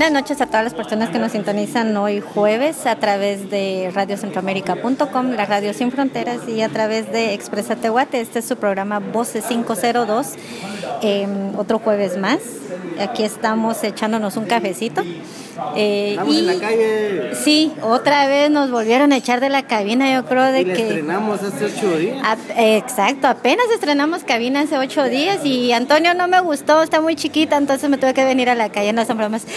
Buenas noches a todas las personas que nos sintonizan hoy jueves a través de radiocentroamérica.com, la radio sin fronteras y a través de Expresa Tehuate. Este es su programa Voces 502, em, otro jueves más. Aquí estamos echándonos un cafecito. Eh, Estamos en la calle. Sí, otra vez nos volvieron a echar de la cabina, yo creo de que... estrenamos hace ocho días. exacto, apenas estrenamos cabina hace ocho días y Antonio no me gustó, está muy chiquita, entonces me tuve que venir a la calle, no son bromas.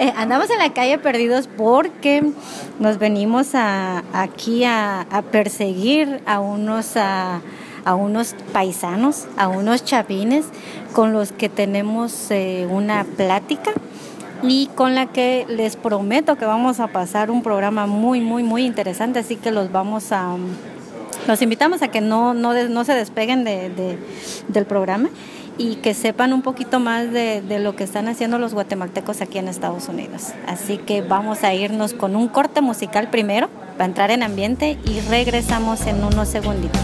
Eh, andamos en la calle perdidos porque nos venimos a, aquí a, perseguir a unos... A, unos paisanos, a unos chavines con los que tenemos eh, una plática y con la que les prometo que vamos a pasar un programa muy, muy, muy interesante, así que los vamos a... Los invitamos a que no, no, se despeguen de, del programa y que sepan un poquito más de, de, lo que están haciendo los guatemaltecos aquí en Estados Unidos. Así que vamos a irnos con un corte musical primero para entrar en ambiente y regresamos en unos segunditos.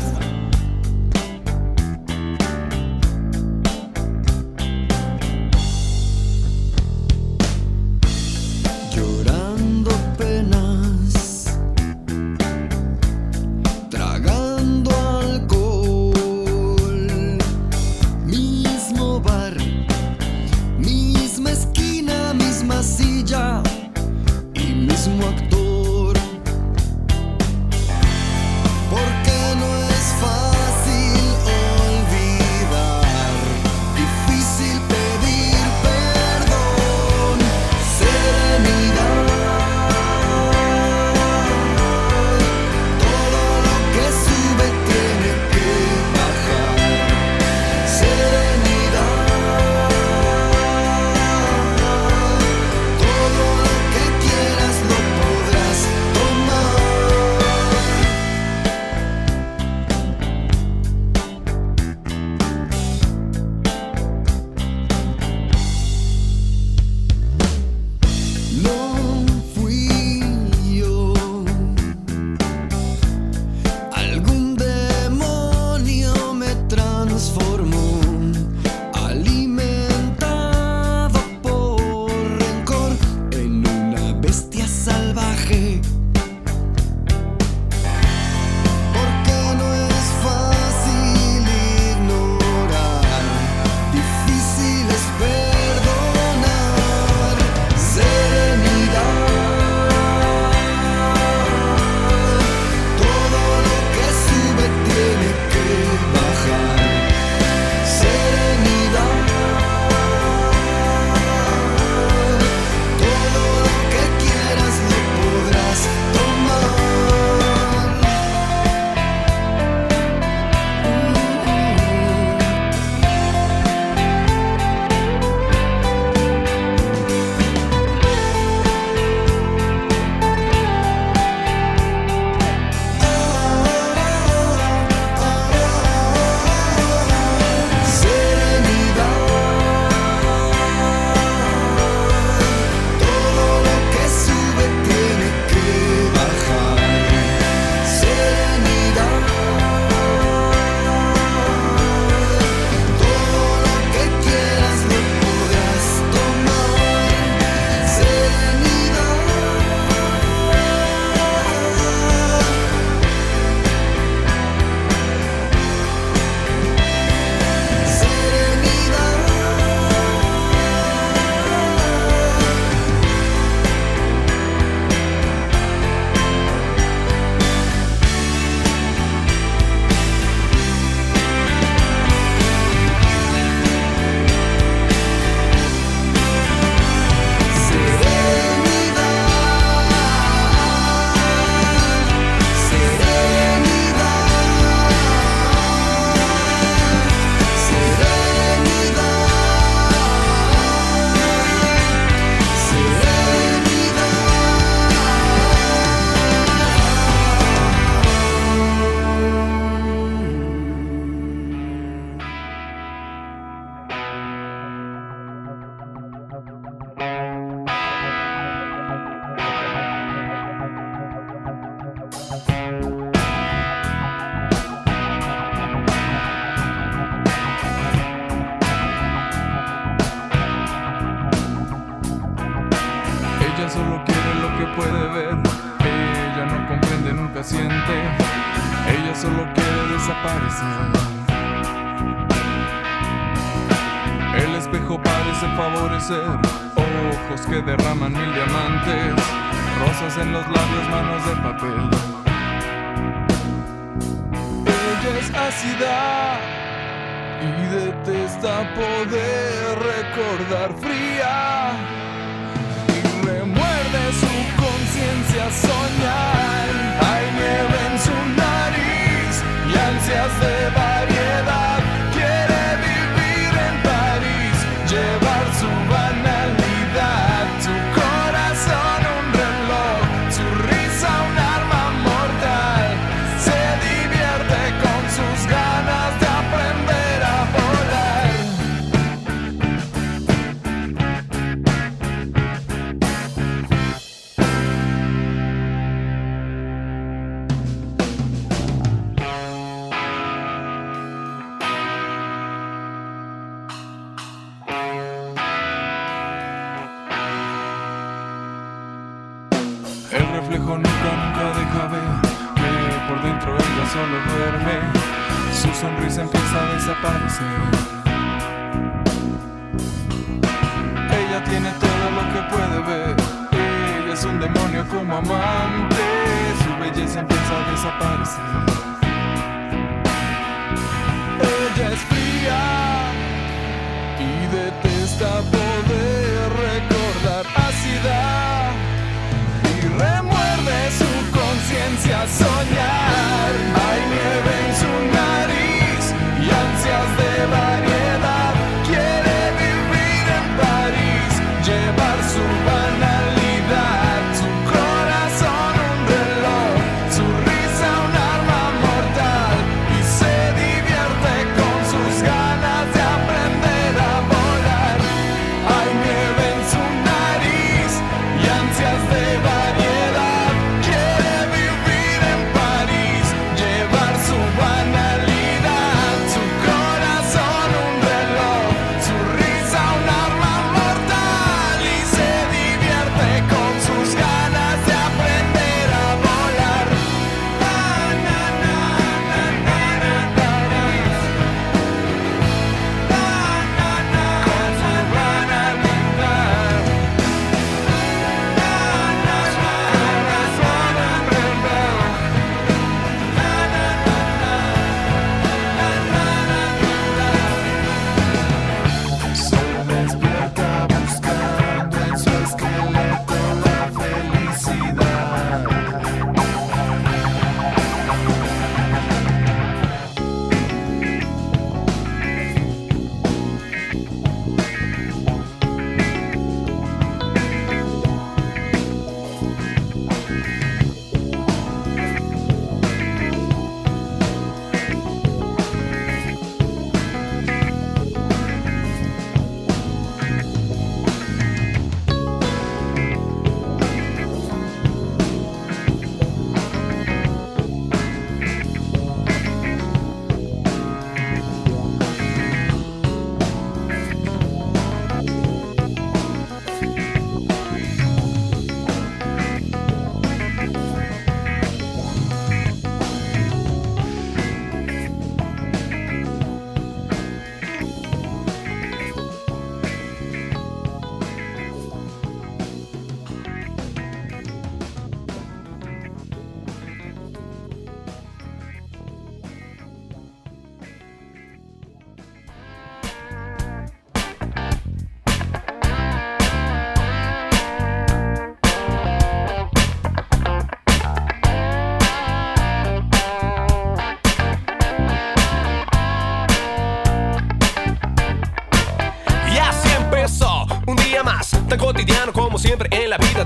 Es ácida y detesta poder recordar fría y remuerde su conciencia soñar. Solo duerme. Su sonrisa empieza a desaparecer. Ella tiene todo lo que puede ver. Ella es un demonio como amante. Su belleza empieza a desaparecer.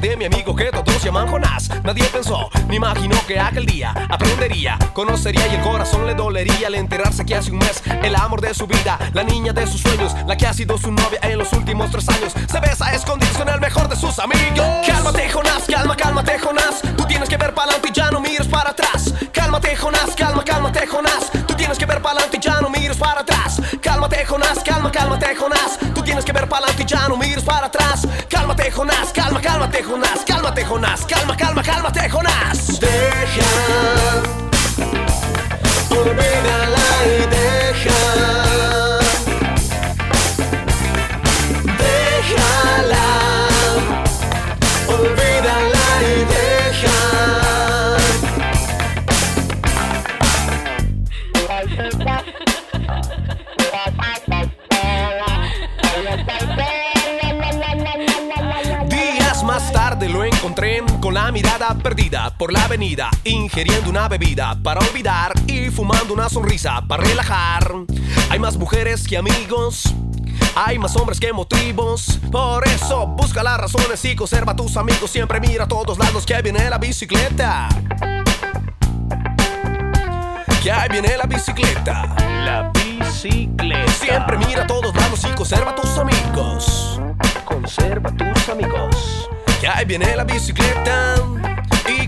De mi amigo que todos llaman Jonás. Nadie pensó, ni imaginó que aquel día aprendería, conocería y el corazón le dolería al enterarse que hace un mes el amor de su vida, la niña de sus sueños, la que ha sido su novia en los últimos tres años, se besa a escondidas con el mejor de sus amigos. Cálmate, Jonás, calma, cálmate, Jonás. Tú tienes que ver para adelante y ya no mires para atrás. Cálmate, Jonás, calma, cálmate, Jonás. Tú tienes que ver para adelante y ya no mires para atrás. Cálmate, Jonás, calma, cálmate, Jonás. Tú tienes que ver para adelante y ya no mires para atrás. Jonás, calma, cálmate Jonás, cálmate Jonás, calma, calma, cálmate Jonás. Deja, olvídala y deja. Avenida, ingiriendo una bebida para olvidar y fumando una sonrisa para relajar. Hay más mujeres que amigos. Hay más hombres que motivos, por eso busca las razones y conserva a tus amigos. Siempre mira a todos lados que ahí viene la bicicleta. Que ahí viene la bicicleta. La bicicleta. Siempre mira a todos lados y conserva a tus amigos. Conserva tus amigos. Que ahí viene la bicicleta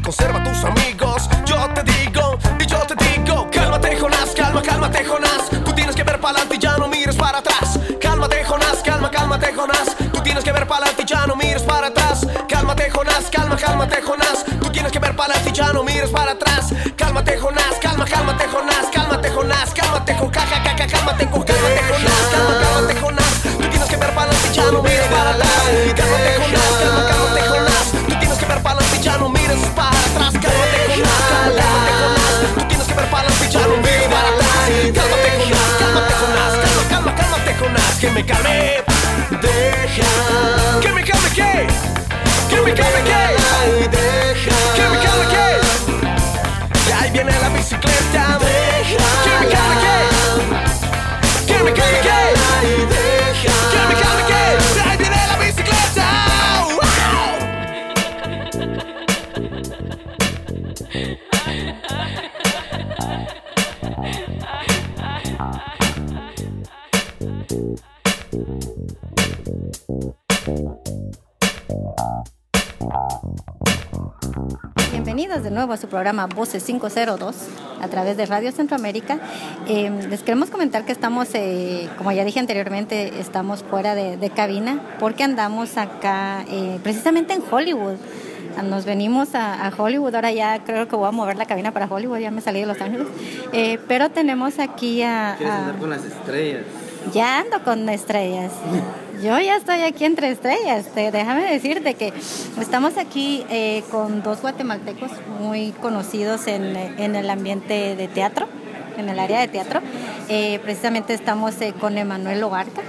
conserva tus amigos. Yo te digo y yo te digo, cálmate Jonás, calma, cálmate Jonás. Tú tienes que ver para adelante y ya no mires para atrás. Cálmate Jonás, calma, cálmate Jonás. Tú tienes que ver para adelante y ya no mires para atrás. Cálmate Jonás, calma, cálmate Jonás. Tú tienes que ver para adelante y ya no mires para atrás. Cálmate Jonás, calma, cálmate Jonás, cálmate Jonás, cálmate Jonás, cálmate Jonás, calma, cálmate Jonás. Tú tienes que ver para adelante y ya no mires para atrás. Que a su programa Voces 502 a través de Radio Centroamérica. Eh, les queremos comentar que estamos, eh, como ya dije anteriormente, estamos fuera de, de cabina porque andamos acá eh, precisamente en Hollywood. Nos venimos a, a, Hollywood, ahora ya creo que voy a mover la cabina para Hollywood, ya me salí de Los Ángeles. Eh, pero tenemos aquí a... ¿Quieres a- andar con las estrellas? ya ando con estrellas. Yo ya estoy aquí entre estrellas. Déjame decirte que estamos aquí eh, con dos guatemaltecos muy conocidos en, en el ambiente de teatro, en el área de teatro. Eh, precisamente estamos eh, con Emanuel Lobarca.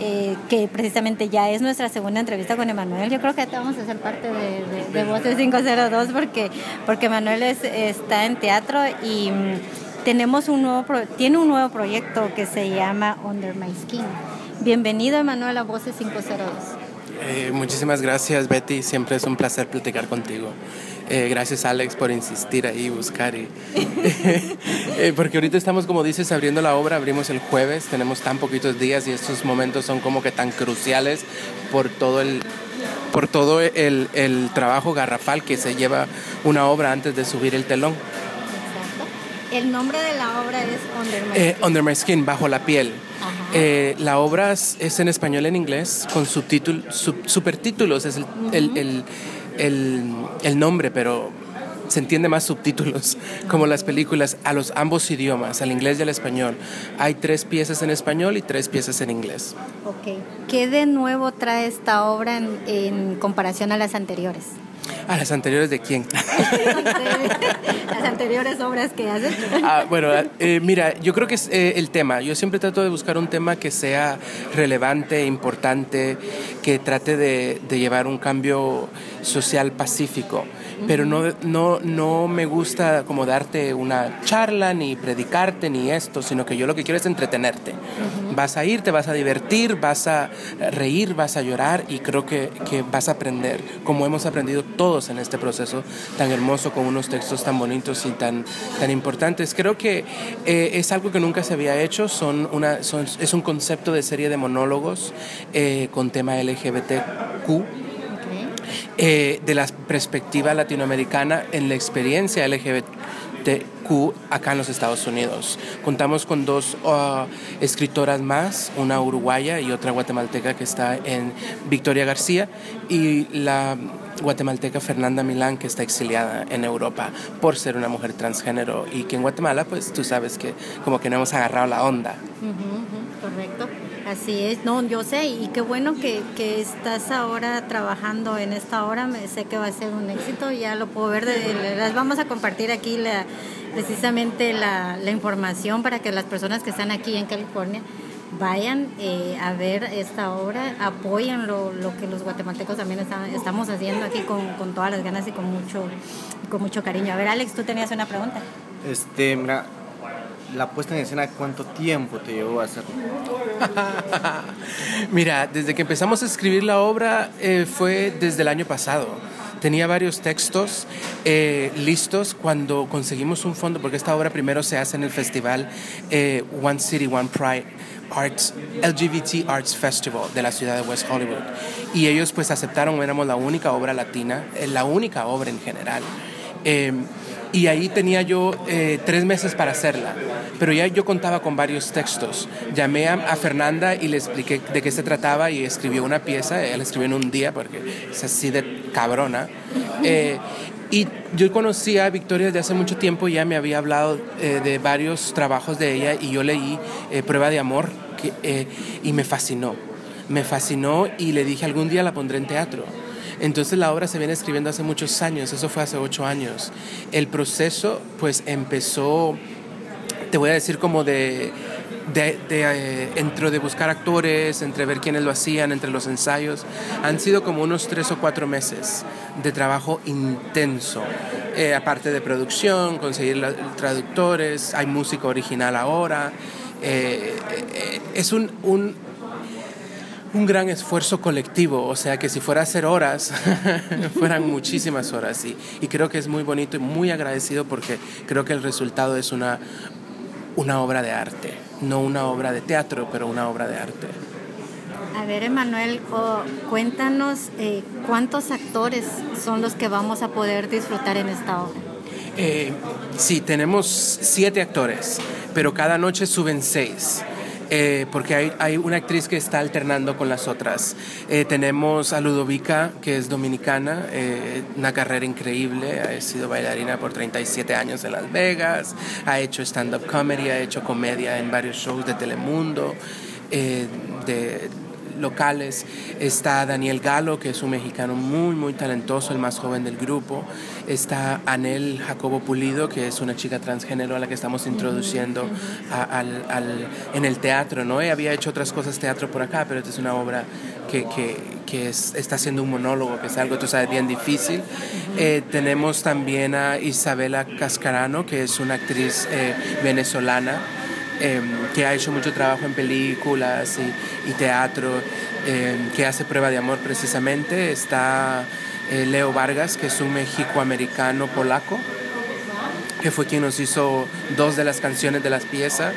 eh, que precisamente ya es nuestra segunda entrevista con Emanuel. Yo creo que te vamos a hacer parte de, de, de Voces 502 porque, porque Emanuel es- está en teatro y mm, tenemos un nuevo pro- tiene un nuevo proyecto que se llama Under My Skin. Bienvenido Emanuel a Voces 502. Eh, muchísimas gracias Betty, siempre es un placer platicar contigo. Eh, gracias Alex por insistir ahí, buscar y... Eh, porque ahorita estamos, como dices, abriendo la obra, abrimos el jueves, tenemos tan poquitos días y estos momentos son como que tan cruciales por todo el por todo el, el trabajo garrafal que se lleva una obra antes de subir el telón. El nombre de la obra es Under My Eh, Skin. Under My Skin, bajo la piel. Eh, la obra es, es en español en inglés, con subtítulos, sub- supertítulos, es el, el, el- el- el nombre, pero se entiende más subtítulos, como las películas, a los ambos idiomas, al inglés y al español. Hay tres piezas en español y tres piezas en inglés. Ok. ¿Qué de nuevo trae esta obra en, en comparación a las anteriores? ¿A las anteriores de quién? las anteriores obras que hecho. Ah, bueno, eh, mira, yo creo que es eh, el tema. Yo siempre trato de buscar un tema que sea relevante, importante, que trate de, de llevar un cambio social pacífico. Pero no, no, no me gusta como darte una charla, ni predicarte, ni esto, sino que yo lo que quiero es entretenerte. Vas a ir, te vas a divertir, vas a reír, vas a llorar y creo que, que vas a aprender, como hemos aprendido todos en este proceso tan hermoso, con unos textos tan bonitos y tan, tan importantes. Creo que eh, es algo que nunca se había hecho, son una, son, es un concepto de serie de monólogos eh, con tema LGBTQ. Eh, de la perspectiva latinoamericana en la experiencia LGBTQ acá en los Estados Unidos. Contamos con dos uh, escritoras más, una uruguaya y otra guatemalteca que está en Victoria García y la guatemalteca Fernanda Milán que está exiliada en Europa por ser una mujer transgénero y que en Guatemala pues tú sabes que como que no hemos agarrado la onda. correcto. Así es, no, yo sé, y qué bueno que, que, estás ahora trabajando en esta hora, sé que va a ser un éxito, ya lo puedo ver, las vamos a compartir aquí la, precisamente la, información para que las personas que están aquí en California vayan eh, a ver esta obra, apoyen lo, lo, que los guatemaltecos también estamos haciendo aquí con, con, todas las ganas y con mucho, con mucho cariño. A ver, Alex, tú tenías una pregunta. Este, mira, la puesta en escena, ¿cuánto tiempo te llevó a hacerlo? Mira, desde que empezamos a escribir la obra eh, fue desde el año pasado. Tenía varios textos eh, listos cuando conseguimos un fondo, porque esta obra primero se hace en el festival eh, One City, One Pride. Arts, LGBT Arts Festival de la ciudad de West Hollywood. Y ellos pues aceptaron, éramos la única obra latina, la única obra en general y ahí tenía yo eh, tres meses para hacerla, pero ya yo contaba con varios textos. Llamé a, Fernanda y le expliqué de qué se trataba y escribió una pieza, él escribió en un día porque es así de cabrona. Eh, y yo conocí a Victoria desde hace mucho tiempo, ya me había hablado eh, de varios trabajos de ella y yo leí Prueba de Amor que, y me fascinó. Me fascinó y le dije algún día la pondré en teatro. Entonces la obra se viene escribiendo hace muchos años, eso fue hace ocho años. El proceso pues empezó, te voy a decir como de, de, eh, entre de buscar actores, entre ver quiénes lo hacían, entre los ensayos, han sido como unos tres o cuatro meses de trabajo intenso. Eh, aparte de producción, conseguir traductores, hay música original ahora. Eh, es un, un un gran esfuerzo colectivo, o sea que si fuera a hacer horas, fueran muchísimas horas. Y, y creo que es muy bonito y muy agradecido porque creo que el resultado es una, una obra de arte, no una obra de teatro, pero una obra de arte. A ver, Emanuel, cuéntanos eh, cuántos actores son los que vamos a poder disfrutar en esta obra. Eh, sí, tenemos siete actores, pero cada noche suben seis. Eh, porque hay, hay, una actriz que está alternando con las otras. Eh, tenemos a Ludovica, que es dominicana, eh, una carrera increíble, ha sido bailarina por 37 años en Las Vegas, ha hecho stand-up comedy, ha hecho comedia en varios shows de Telemundo. de, locales. Está Daniel Galo, que es un mexicano muy, muy talentoso, el más joven del grupo. Está Anel Jacobo Pulido, que es una chica transgénero a la que estamos introduciendo al, al, en el teatro. ¿no? Ella había hecho otras cosas teatro por acá, pero esta es una obra que, que, que está haciendo un monólogo, que es algo, tú sabes, bien difícil. Eh, tenemos también a Isabela Cascarano, que es una actriz eh, venezolana Em, que ha hecho mucho trabajo en películas y, teatro, em, que hace prueba de amor precisamente. Está eh, Leo Vargas, que es un mexicoamericano polaco, que fue quien nos hizo dos de las canciones de las piezas.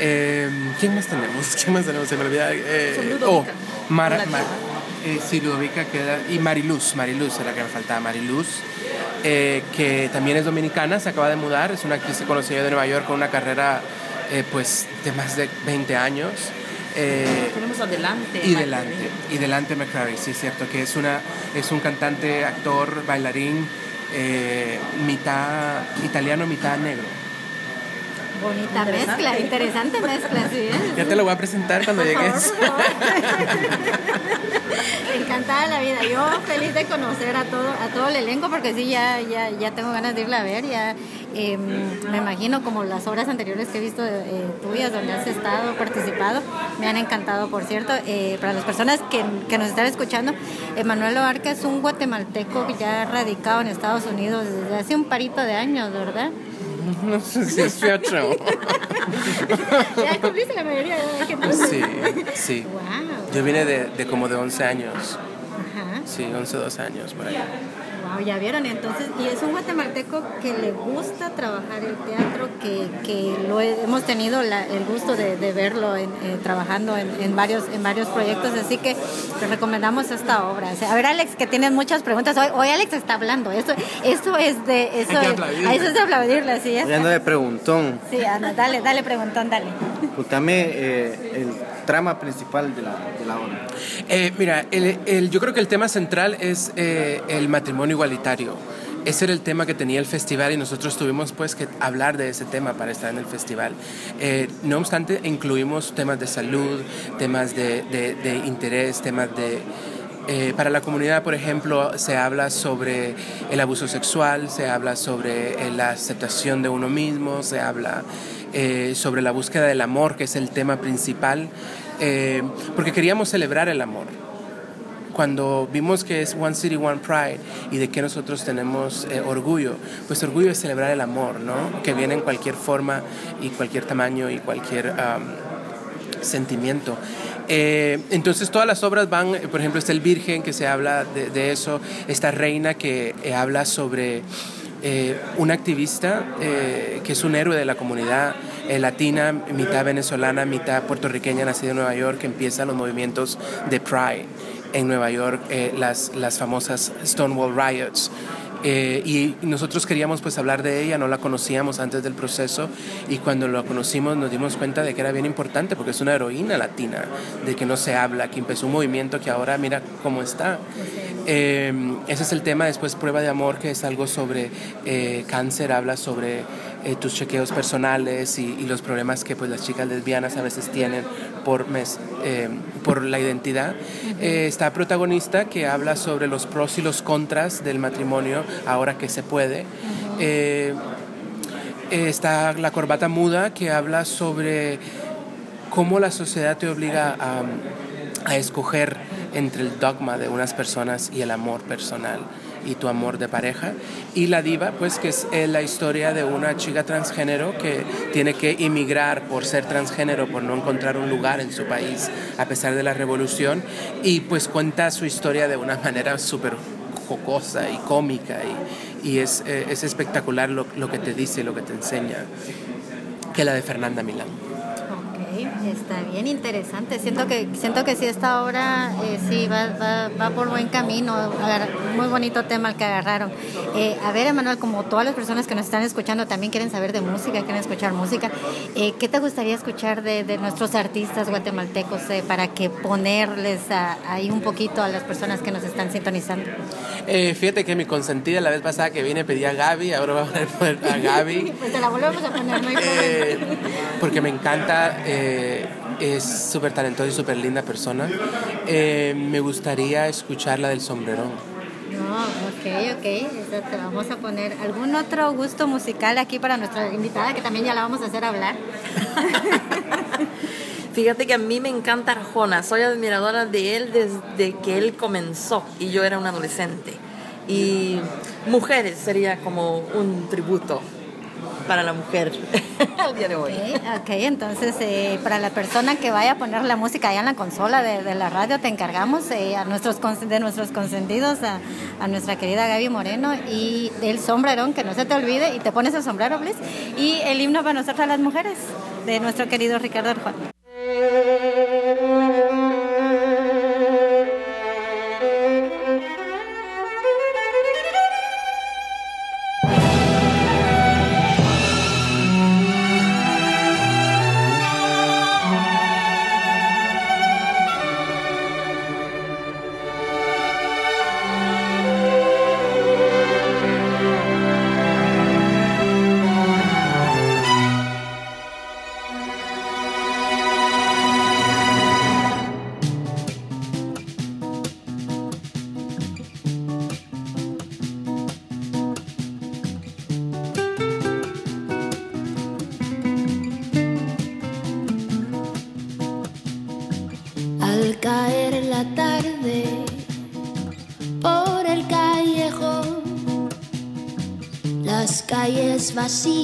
Em, ¿Quién más tenemos? ¿Quién más tenemos? Se me olvida. Eh, oh, Mara, eh, sí, Ludovica queda. Y Mariluz, Mariluz era la que me faltaba, Mariluz. que también es dominicana, se acaba de mudar, es una actriz que conocí yo de Nueva York con una carrera eh, pues de más de 20 años. Eh, Tenemos adelante. Y delante, y delante McCrary, sí, es cierto, que es, una, es un cantante, actor, bailarín, eh, mitad italiano, mitad negro. Bonita mezcla, interesante mezcla, sí. Ya te lo voy a presentar cuando llegues. Encantada la vida. Yo feliz de conocer a todo, a todo el elenco porque sí, ya, ya, ya tengo ganas de irla a ver. Ya em, me imagino como las obras anteriores que he visto eh, tuyas donde has estado, participado, me han encantado, por cierto. Eh, para las personas que, que, nos están escuchando, Emanuel Oarca es un guatemalteco ya radicado en Estados Unidos desde hace un parito de años, ¿verdad? No sé si es fecho. ya cumpliste la mayoría de gente. Sí, sí. Wow. Yo vine de, de como de 11 años. Ajá. Sí, 11, 12 años por ahí. Wow, ya vieron, entonces, y es un guatemalteco que le gusta trabajar el teatro, que, que lo he- hemos tenido la- el gusto de, de verlo en- eh, trabajando en, en varios en varios proyectos, así que te recomendamos esta obra. O sea, a ver, Alex, que tienes muchas preguntas. Hoy, hoy Alex está hablando, eso, eso es de... Eso Hay que es, aplaudirle. eso es de aplaudirle, así es. Hoy ando de preguntón. Sí, anda, dale, dale, preguntón, dale. Contame eh, el trama principal de la, de la obra. Eh, mira, el- el- yo creo que el tema central es eh, el matrimonio igualitario. Ese era el tema que tenía el festival y nosotros tuvimos pues que hablar de ese tema para estar en el festival. Eh, no obstante, incluimos temas de salud, temas de, interés, temas de... eh, para la comunidad, por ejemplo, se habla sobre el abuso sexual, se habla sobre eh, la aceptación de uno mismo, se habla sobre la búsqueda del amor, que es el tema principal, porque queríamos celebrar el amor cuando vimos que es One City, One Pride y de que nosotros tenemos eh, orgullo, pues orgullo es celebrar el amor, ¿no? Que viene en cualquier forma y cualquier tamaño y cualquier sentimiento. Eh, entonces todas las obras van, eh, por ejemplo, está El Virgen, que se habla de, eso, esta Reina que habla sobre eh, una activista que es un héroe de la comunidad latina, mitad venezolana, mitad puertorriqueña, nacida en Nueva York, que empieza los movimientos de Pride en Nueva York, eh, las, las famosas Stonewall Riots. Eh, y nosotros queríamos pues hablar de ella, no la conocíamos antes del proceso y cuando la conocimos nos dimos cuenta de que era bien importante porque es una heroína latina, de que no se habla, que empezó un movimiento que ahora mira cómo está. Eh, ese es el tema, después Prueba de Amor, que es algo sobre eh, cáncer, habla sobre eh, tus chequeos personales y, y los problemas que pues las chicas lesbianas a veces tienen por, mes, eh, por la identidad. Eh, está protagonista que habla sobre los pros y los contras del matrimonio ahora que se puede. Eh, está la corbata muda que habla sobre cómo la sociedad te obliga a, a escoger entre el dogma de unas personas y el amor personal y tu amor de pareja. Y la diva, pues que es eh, la historia de una chica transgénero que tiene que emigrar por ser transgénero, por no encontrar un lugar en su país a pesar de la revolución. Y pues cuenta su historia de una manera súper jocosa y cómica y, y es, eh, es espectacular lo, lo que te dice, lo que te enseña, que la de Fernanda Milán. Está bien interesante. Siento que siento que sí esta obra eh, sí va, va, va por buen camino. Muy bonito tema el que agarraron. Eh, a ver, Emanuel, como todas las personas que nos están escuchando también quieren saber de música, quieren escuchar música, eh, ¿qué te gustaría escuchar de, de nuestros artistas guatemaltecos eh, para que ponerles a- ahí un poquito a las personas que nos están sintonizando? Eh, fíjate que mi consentida la vez pasada que vine pedí a Gaby, ahora voy a poner a Gaby. Pues te la volvemos a poner, no hay problema. porque me encanta, es súper talentosa y súper linda persona. Eh, me gustaría escuchar la del sombrerón. No, ok, ok. Esa te vamos a poner. ¿Algún otro gusto musical aquí para nuestra invitada que también ya la vamos a hacer hablar? Fíjate que a mí me encanta Arjona, soy admiradora de él desde que él comenzó y yo era un adolescente. Y Mujeres sería como un tributo para la mujer al día de hoy. Ok, entonces eh, para la persona que vaya a poner la música allá en la consola de, la radio, te encargamos eh, a nuestros de nuestros consentidos, a, a nuestra querida Gaby Moreno y del sombrerón, que no se te olvide, y te pones el sombrero, please, y el himno para nosotras las mujeres, de nuestro querido Ricardo Arjona. Calles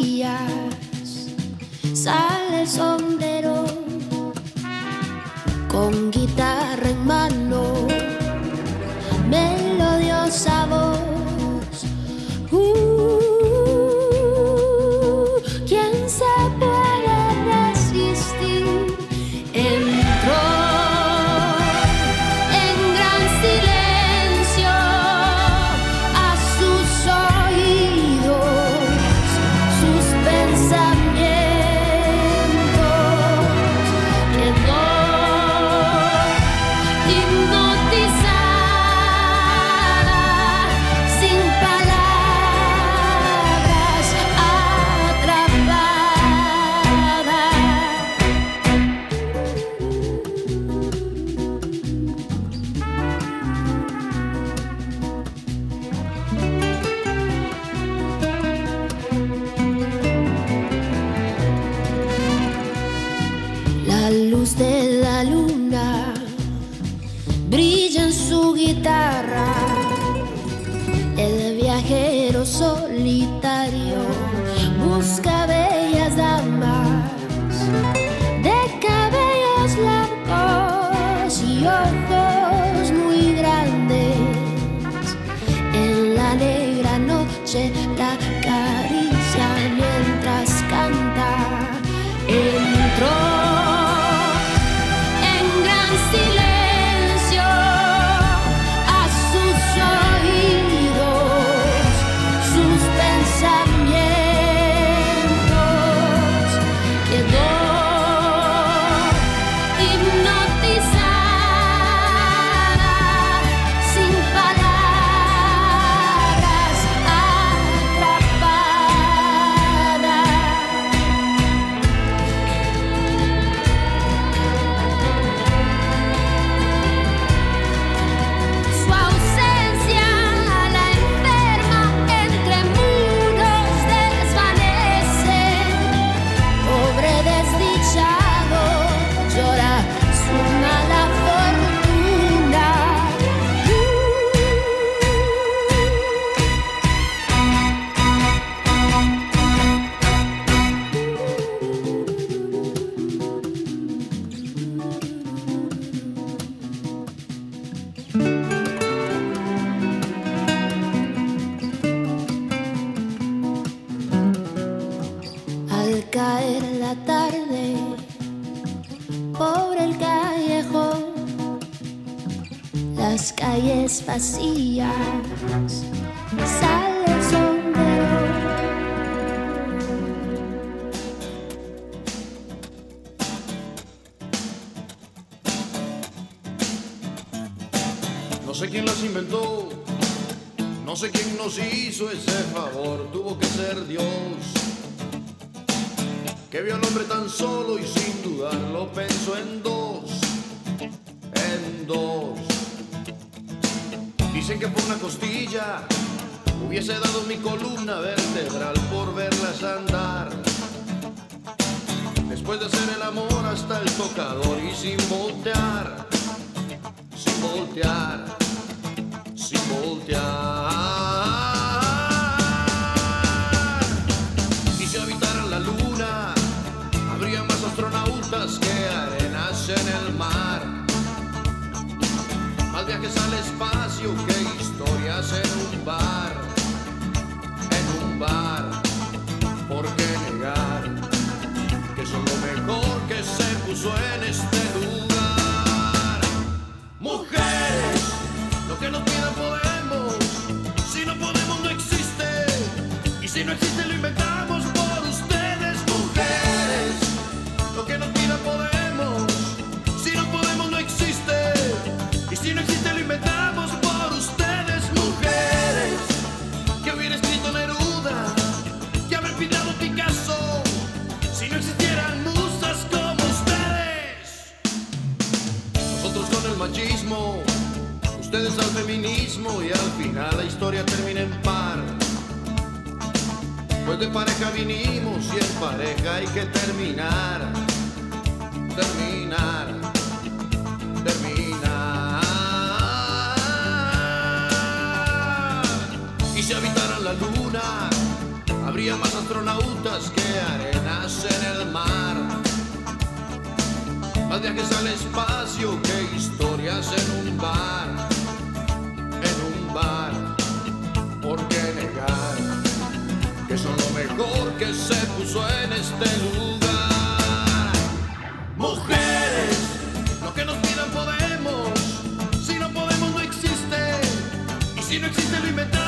si no existe lo inventamos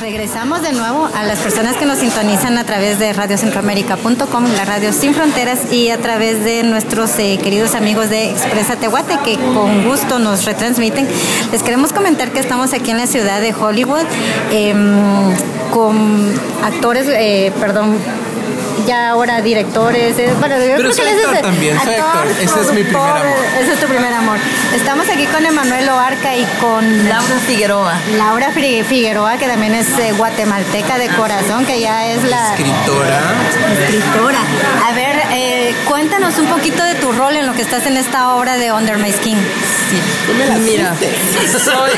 regresamos de nuevo a las personas que nos sintonizan a través de radiocentroamérica.com, la radio sin fronteras y a través de nuestros eh, queridos amigos de Expresa Tehuate que con gusto nos retransmiten. Les queremos comentar que estamos aquí en la ciudad de Hollywood em, con actores, eh, perdón, ya ahora directores. eh, bueno, yo creo que actor es- también, soy actor. Ese es mi primer amor. Ese es tu primer amor. Estamos aquí con Emanuel Oarca y con Laura Figueroa. Laura Figueroa, que también es eh, guatemalteca de corazón, que ya es la Escritora. escritora. A ver, cuéntanos un poquito de tu rol en lo que estás en esta obra de Under My Skin. Mira, soy,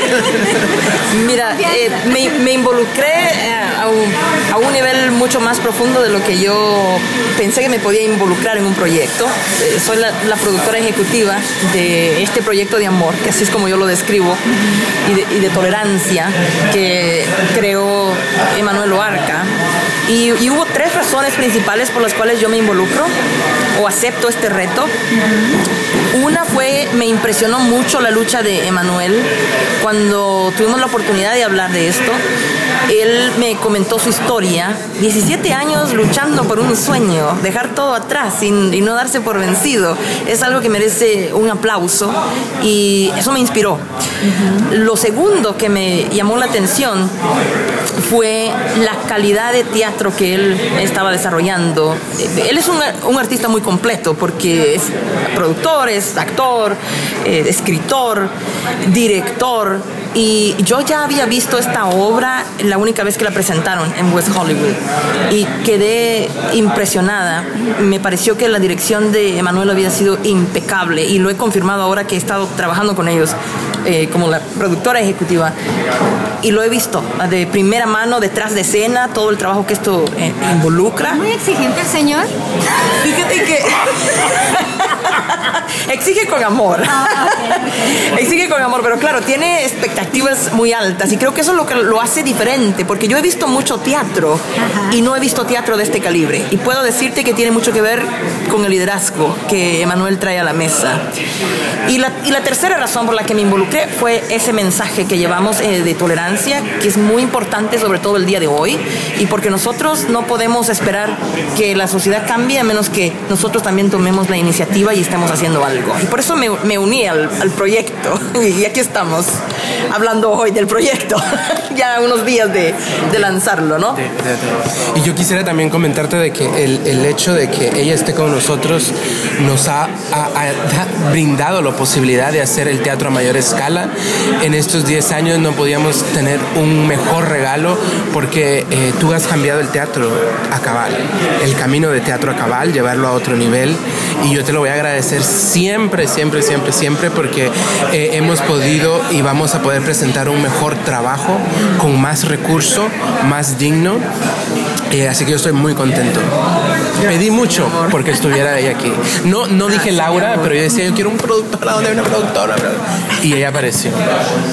mira, eh, me, me involucré eh, a un, a un nivel mucho más profundo de lo que yo pensé que me podía involucrar en un proyecto. Eh, soy la, la productora ejecutiva de este proyecto de amor, que así es como yo lo describo, y de, y de tolerancia que creó Emanuel Oarca. Y, y hubo razones principales por las cuales yo me involucro o acepto este reto. Una fue, me impresionó mucho la lucha de Emanuel cuando tuvimos la oportunidad de hablar de esto. Él me comentó su historia, 17 años luchando por un sueño, dejar todo atrás y, y no darse por vencido. Es algo que merece un aplauso y eso me inspiró. Lo segundo que me llamó la atención fue la calidad de teatro que él estaba desarrollando. Él es un, un artista muy completo porque es productor, es actor, eh, escritor, director. Y yo ya había visto esta obra la única vez que la presentaron en West Hollywood y quedé impresionada. Me pareció que la dirección de Emanuel había sido impecable y lo he confirmado ahora que he estado trabajando con ellos eh, como la productora ejecutiva y lo he visto de primera mano, detrás de escena, todo el trabajo que esto eh, involucra. Muy exigente el señor. Fíjate que exige con amor. exige con amor, pero claro, tiene expectativas muy altas y creo que eso es lo que lo hace diferente, porque yo he visto mucho teatro y no he visto teatro de este calibre. Y puedo decirte que tiene mucho que ver con el liderazgo que Emanuel trae a la mesa. Y la, y la tercera razón por la que me involucré fue ese mensaje que llevamos eh, de tolerancia, que es muy importante sobre todo el día de hoy, y porque nosotros no podemos esperar que la sociedad cambie a menos que nosotros también tomemos la iniciativa y estemos haciendo algo. Y por eso me, me uní al, al proyecto, y aquí estamos hablando hoy del proyecto, ya unos días de, lanzarlo, ¿no? Y yo quisiera también comentarte de que el, el hecho de que ella esté con nosotros nos ha, ha- ha da- brindado la posibilidad de hacer el teatro a mayor escala. En estos 10 años no podíamos tener un mejor regalo porque eh, tú has cambiado el teatro a cabal, el camino de teatro a cabal, llevarlo a otro nivel. Y yo te lo voy a agradecer siempre, siempre, siempre, siempre porque eh, hemos podido y vamos a poder presentar un mejor trabajo con más recurso, más digno. Eh, así que yo estoy muy contento. Pedí mucho porque estuviera ella aquí. No, no dije Laura, pero yo decía, yo quiero un productor, ¿a dónde hay una productora? Y ella apareció.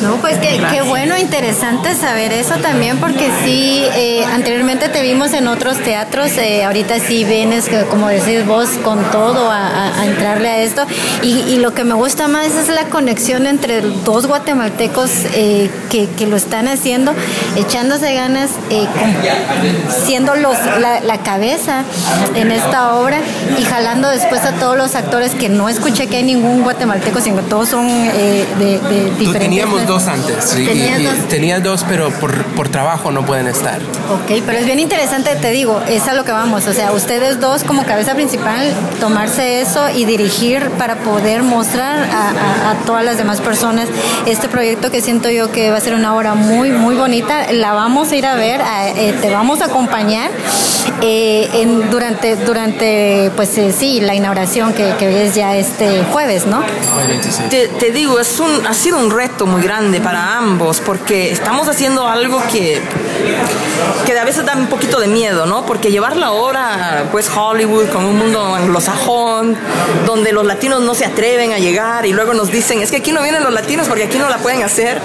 No, pues qué, qué bueno, interesante saber eso también, porque sí, eh, anteriormente te vimos en otros teatros, eh, ahorita sí vienes, como decís vos, con todo a, a- a entrarle a esto. Y, y lo que me gusta más es la conexión entre dos guatemaltecos eh, que, que lo están haciendo, echándose ganas, eh, con- siendo los, la, la cabeza en esta obra y jalando después a todos los actores que no escuché que hay ningún guatemalteco, sino que todos son eh, de, de Tú diferentes. teníamos dos antes. y- Tenías y- dos. Tenías dos, pero por, por trabajo no pueden estar. Ok, pero es bien interesante, te digo, es a lo que vamos. O sea, ustedes dos como cabeza principal, tomarse eso y dirigir para poder mostrar a, a- a todas las demás personas este proyecto que siento yo que va a ser una obra muy, muy bonita. La vamos a ir a ver, a- eh, te vamos a acompañar eh, en- durante, durante, pues eh, sí, la inauguración que, que es ya este jueves, ¿no? El 26. Te, te digo, es un, ha sido un reto muy grande para ambos porque estamos haciendo algo que, que a veces da un poquito de miedo, ¿no? Porque llevar la obra pues Hollywood con un mundo anglosajón, donde los latinos no se atreven a llegar y luego nos dicen, es que aquí no vienen los latinos porque aquí no la pueden hacer.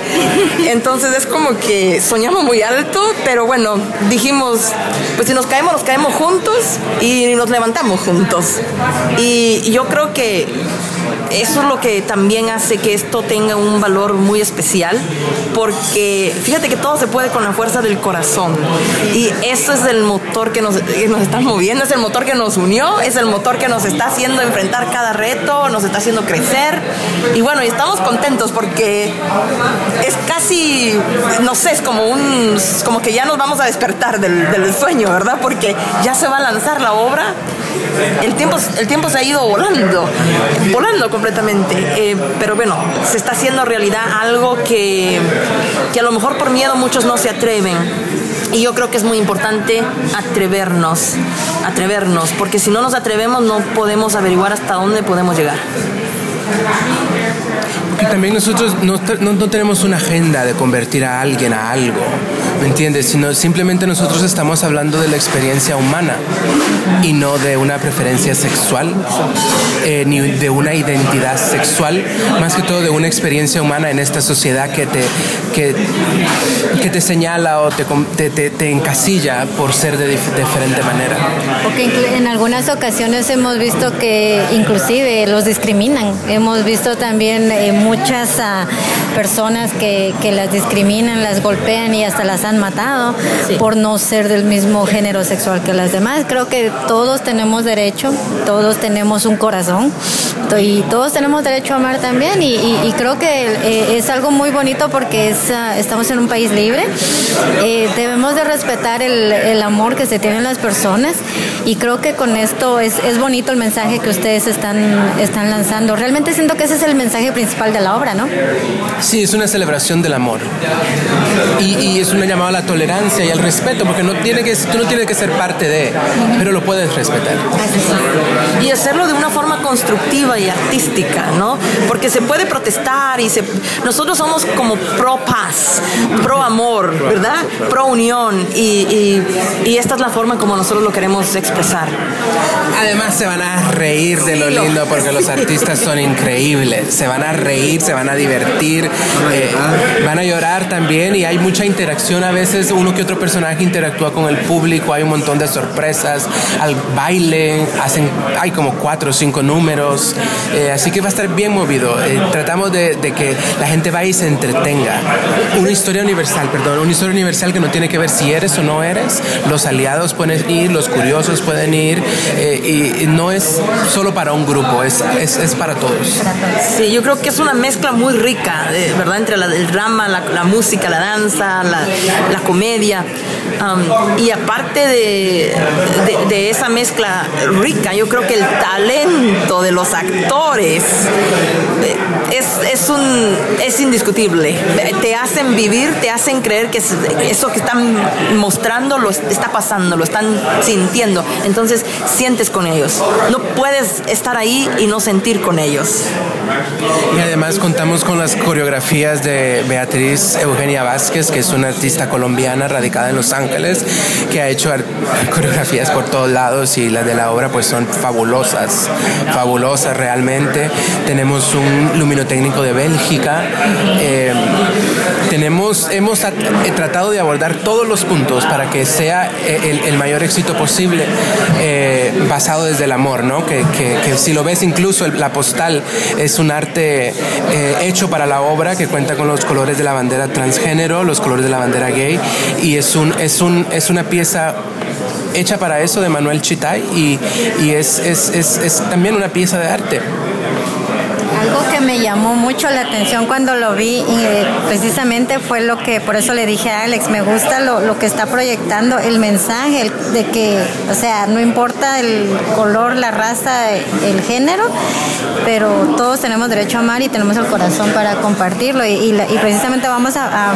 Entonces es como que soñamos muy alto, pero bueno, dijimos, pues si nos caemos, nos caemos juntos y nos levantamos juntos. Y yo creo que eso es lo que también hace que esto tenga un valor muy especial, porque fíjate que todo se puede con la fuerza del corazón. Y eso es el motor que nos, que nos está moviendo, es el motor que nos unió, es el motor que nos está haciendo enfrentar cada reto, nos está haciendo crecer. Y bueno, estamos contentos porque es casi, no sé, es como un, como que ya nos vamos a despertar del, del sueño, ¿verdad? Porque ya se va a lanzar la obra. El tiempo, el tiempo se ha ido volando, volando completamente. Eh, pero bueno, se está haciendo realidad algo que, que a lo mejor por miedo muchos no se atreven. Y yo creo que es muy importante atrevernos, atrevernos, porque si no nos atrevemos no podemos averiguar hasta dónde podemos llegar. Porque también nosotros no, no- no tenemos una agenda de convertir a alguien a algo, ¿me entiendes? Sino simplemente nosotros estamos hablando de la experiencia humana y no de una preferencia sexual, eh, ni de una identidad sexual, más que todo de una experiencia humana en esta sociedad que te, que, que te señala o te, te, te- encasilla por ser de dif- diferente manera. Porque en algunas ocasiones hemos visto que inclusive los discriminan. Hemos visto también eh, muchas ah, personas que, que las discriminan, las golpean y hasta las han matado por no ser del mismo género sexual que las demás. Creo que todos tenemos derecho, todos tenemos un corazón y todos tenemos derecho a amar también y, y- y creo que eh, es algo muy bonito porque es, ah, estamos en un país libre. Eh, debemos de respetar el, el amor que se tienen las personas y creo que con esto es, es bonito el mensaje que ustedes están, están lanzando. Realmente siento que ese es el mensaje principal de la obra, ¿no? Sí, es una celebración del amor. Y, y es una llamada a la tolerancia y al respeto, porque no tiene que, tú no tienes que ser parte de, pero lo puedes respetar. y hacerlo de una forma constructiva y artística, ¿no? Porque se puede protestar y se, nosotros somos como pro paz, pro amor, ¿verdad? Pro unión y, y- y esta es la forma como nosotros lo queremos expresar. Además se van a reír de lo lindo porque los artistas son increíbles. Se van a reír, se van a divertir, eh, van a llorar también y hay mucha interacción. A veces uno que otro personaje interactúa con el público, hay un montón de sorpresas, al baile, hacen, hay como cuatro o cinco números, eh, así que va a estar bien movido. Eh, tratamos de, de que la gente vaya y se entretenga. Una historia universal, perdón, una historia universal que no tiene que ver si eres o no eres. Los aliados pueden ir, los curiosos pueden ir eh, y, y no es solo para un grupo, es, es, es para todos. Sí, yo creo que es una mezcla muy rica, eh, ¿verdad? Entre la- el drama, la, la música, la danza, la, la comedia. Um, y aparte de, de- esa mezcla rica, yo creo que el talento de los actores eh, es, es, un, es indiscutible. Te hacen vivir, te hacen creer que es- eso que están mostrando lo es- está pasando, lo están sintiendo. Entonces sientes con ellos. No puedes estar ahí y no sentir con ellos. Y además contamos con las coreografías de Beatriz Eugenia Vázquez, que es una artista colombiana radicada en Los Ángeles, que ha hecho coreografías por todos lados y las de la obra pues son fabulosas, fabulosas realmente. Tenemos un luminotécnico de Bélgica. eh, tenemos, hemos eh, tratado de abordar todos los puntos para que sea eh, el, mayor éxito posible eh, basado desde el amor, ¿no? Que, que- que si lo ves incluso el- la postal es un arte eh, hecho para la obra que cuenta con los colores de la bandera transgénero, los colores de la bandera gay y es, un, es, un, es una pieza hecha para eso de Manuel Chitay y, es, es también una pieza de arte. Algo que me llamó mucho la atención cuando lo vi, y, eh, precisamente fue lo que, por eso le dije a Alex, me gusta lo, lo que está proyectando, el mensaje de que, o sea, no importa el color, la raza, el género, pero todos tenemos derecho a amar y tenemos el corazón para compartirlo. Y, y y precisamente vamos a,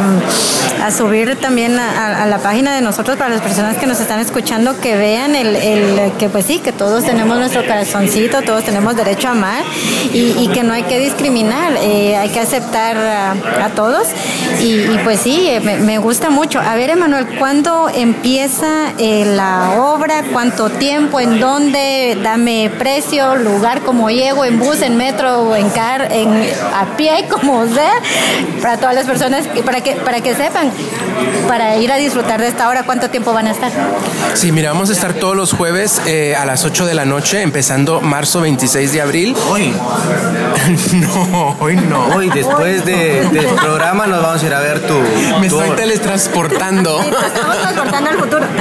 subir también a, la página de nosotros para las personas que nos están escuchando que vean el, el- que pues sí, que todos tenemos nuestro corazoncito, todos tenemos derecho a amar y que no hay que discriminar, eh, hay que aceptar a, a todos. Y, y, pues sí, eh, me, me gusta mucho. A ver, Emanuel, ¿cuándo empieza eh, la obra? ¿Cuánto tiempo? ¿En dónde? Dame precio, lugar, cómo llego, en bus, en metro, en car, en, a pie, como sea, para todas las personas, para que, para que sepan, para ir a disfrutar de esta hora, ¿cuánto tiempo van a estar? Sí, mira, vamos a estar todos los jueves eh, a las 8 de la noche, empezando marzo 26 de abril. Hoy. no, hoy no. Hoy, después de- del programa, nos vamos a ir a ver tu. Me tu estoy obra. teletransportando. Estamos transportando al futuro.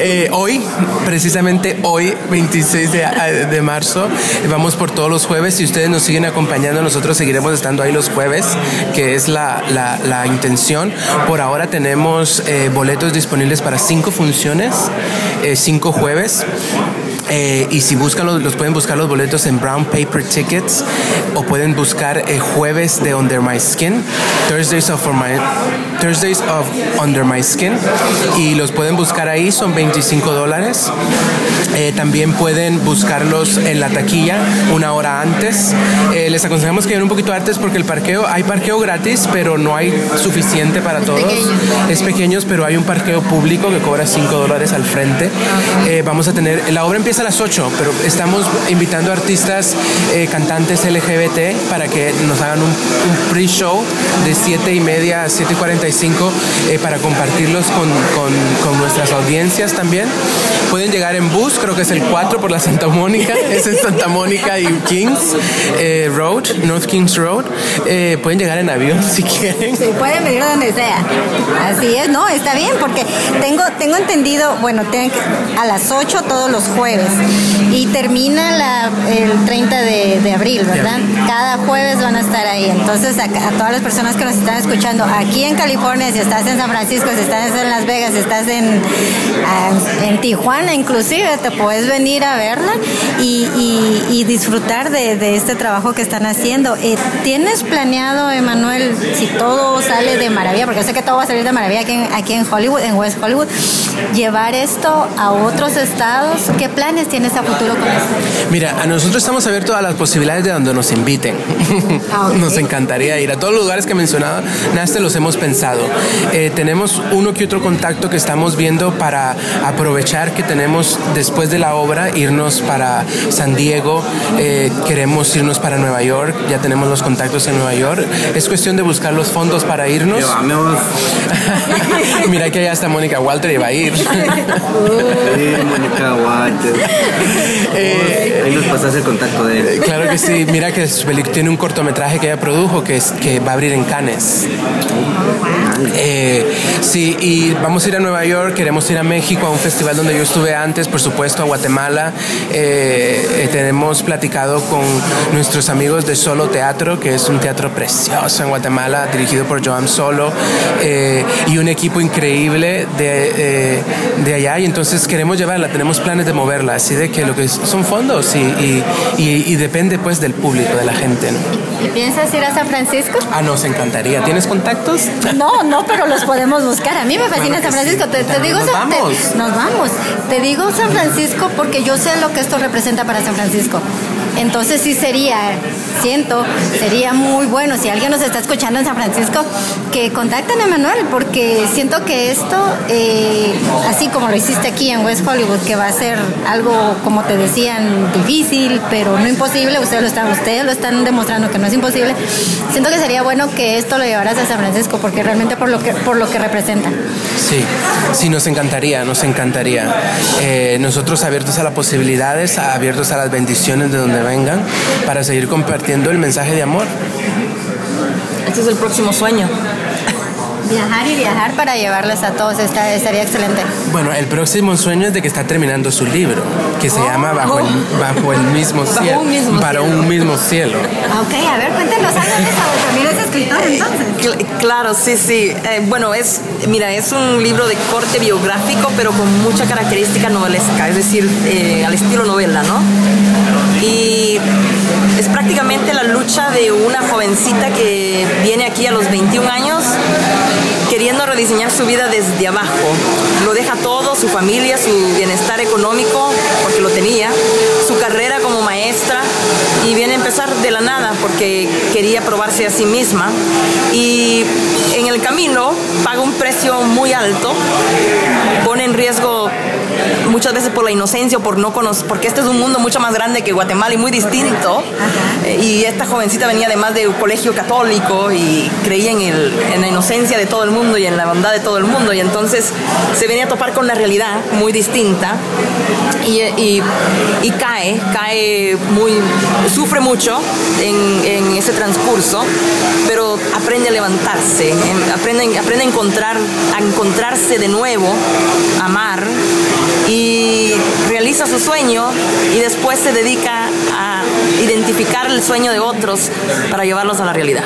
Eh, hoy, precisamente hoy, 26 de, de marzo, vamos por todos los jueves. Si ustedes nos siguen acompañando, nosotros seguiremos estando ahí los jueves, que es la, la- la intención. Por ahora tenemos eh, boletos disponibles para cinco funciones, eh, cinco jueves. Eh, y si buscan los, los pueden buscar los boletos en Brown Paper Tickets o pueden buscar eh, jueves de Under My Skin, Thursdays of, For My, Thursdays of Under My Skin y los pueden buscar ahí, son 25 dólares. Eh, también pueden buscarlos en la taquilla una hora antes. Eh, les aconsejamos que lleguen un poquito antes porque el parqueo, hay parqueo gratis, pero no hay suficiente para todos. Es pequeños, pero hay un parqueo público que cobra 5 dólares al frente. Eh, vamos a tener, la obra empieza a las 8, pero estamos invitando artistas, eh, cantantes LGBT para que nos hagan un, un pre-show de 7 y media a 7 y 45 eh, para compartirlos con, con- con nuestras audiencias también. Pueden llegar en bus, creo que es el 4 por la Santa Mónica, es en Santa Mónica y Kings eh, Road, North Kings Road. Eh, pueden llegar en avión si quieren. Sí, pueden venir donde sea. Así es, no, está bien, porque tengo, tengo entendido, bueno, a las 8 todos los jueves y termina la- el 30 de, de abril, ¿verdad? Cada jueves van a estar ahí. Entonces, a, a todas las personas que nos están escuchando aquí en California, si estás en San Francisco, si estás en Las Vegas, si estás en, en Tijuana, inclusive, te puedes venir a verla y, y- y disfrutar de, de este trabajo que están haciendo. Eh, ¿Tienes planeado, Emanuel, si todo sale de maravilla, porque sé que todo va a salir de maravilla aquí en, aquí en Hollywood, en West Hollywood, llevar esto a otros estados? ¿Qué planes tienes a futuro con esto? Mira, a nosotros estamos abiertos a las posibilidades de donde nos inviten. Ah, ok. Nos encantaría ir a todos los lugares que he mencionado. Naste los hemos pensado. Eh, tenemos uno que otro contacto que estamos viendo para aprovechar que tenemos después de la obra irnos para San Diego. Eh, queremos irnos para Nueva York. Ya tenemos los contactos en Nueva York. Es cuestión de buscar los fondos para irnos. Mira que allá está Mónica Walter y va a ir. Sí, Mónica Walter. Eh, Ahí nos pasaste el contacto de él. Claro que sí, mira que tiene un cortometraje que ella produjo que, es, que va a abrir en Cannes. Eh, sí, y vamos a ir a Nueva York, queremos ir a México a un festival donde yo estuve antes, por supuesto, a Guatemala. Eh, eh, tenemos platicado con nuestros amigos de Solo Teatro, que es un teatro precioso en Guatemala, dirigido por Joan Solo, eh, y un equipo increíble de, eh, de allá. Y entonces queremos llevarla, tenemos planes de moverla, así de que lo que son fondos y, y- y- y depende pues del público, de la gente. ¿no? ¿Y piensas ir a San Francisco? Ah, nos encantaría. ¿Tienes contactos? No, no, pero los podemos buscar. A mí me fascina Claro San Francisco. sí. Te, te digo, Nos San- te- vamos. nos vamos. Te digo San Francisco porque yo sé lo que esto representa para San Francisco. Entonces sí sería, siento, sería muy bueno si alguien nos está escuchando en San Francisco que contacten a Manuel porque siento que esto, eh, así como lo hiciste aquí en West Hollywood, que va a ser algo, como te decían, difícil, pero no imposible, ustedes lo están, ustedes lo están demostrando que no es imposible. Siento que sería bueno que esto lo llevaras a San Francisco porque realmente por lo que, por lo que representa. Sí, sí, nos encantaría, nos encantaría. Eh, nosotros abiertos a las posibilidades, abiertos a las bendiciones de donde vengan, para seguir compartiendo el mensaje de amor. Este es el próximo sueño. Viajar y viajar para llevarles a todos, está, estaría excelente. Bueno, el próximo sueyo es de que está terminando su libro, que se llama Bajo el, bajo el mismo Bajo cielo. un mismo para cielo. un mismo cielo. Ok, a ver, cuéntenos algo de eso. También es escritor entonces. Cl- Claro, sí, sí. Eh, bueno, es, mira, es un libro de corte biográfico, pero con mucha característica novelesca, es decir, eh, al estilo novela, ¿no? Y es prácticamente la lucha de una jovencita que viene aquí a los 21 años queriendo rediseñar su vida desde abajo. Lo deja todo, su familia, su bienestar económico, porque lo tenía, su carrera como maestra, y viene a empezar de la nada porque quería probarse a sí misma. Y en el camino paga un precio muy alto, pone en riesgo muchas veces por la inocencia o por no conocer, porque este es un mundo mucho más grande que Guatemala y muy distinto. Eh, y esta jovencita venía además de un colegio católico y creía en, el, en la inocencia de todo el mundo y en la bondad de todo el mundo. Y entonces se venía a topar con la realidad muy distinta y, y- y cae, cae muy, sufre mucho en, en ese transcurso, pero aprende a levantarse, aprende, aprende a, encontrar, a encontrarse de nuevo, amar y realiza su sueño y después se dedica a identificar el sueño de otros para llevarlos a la realidad.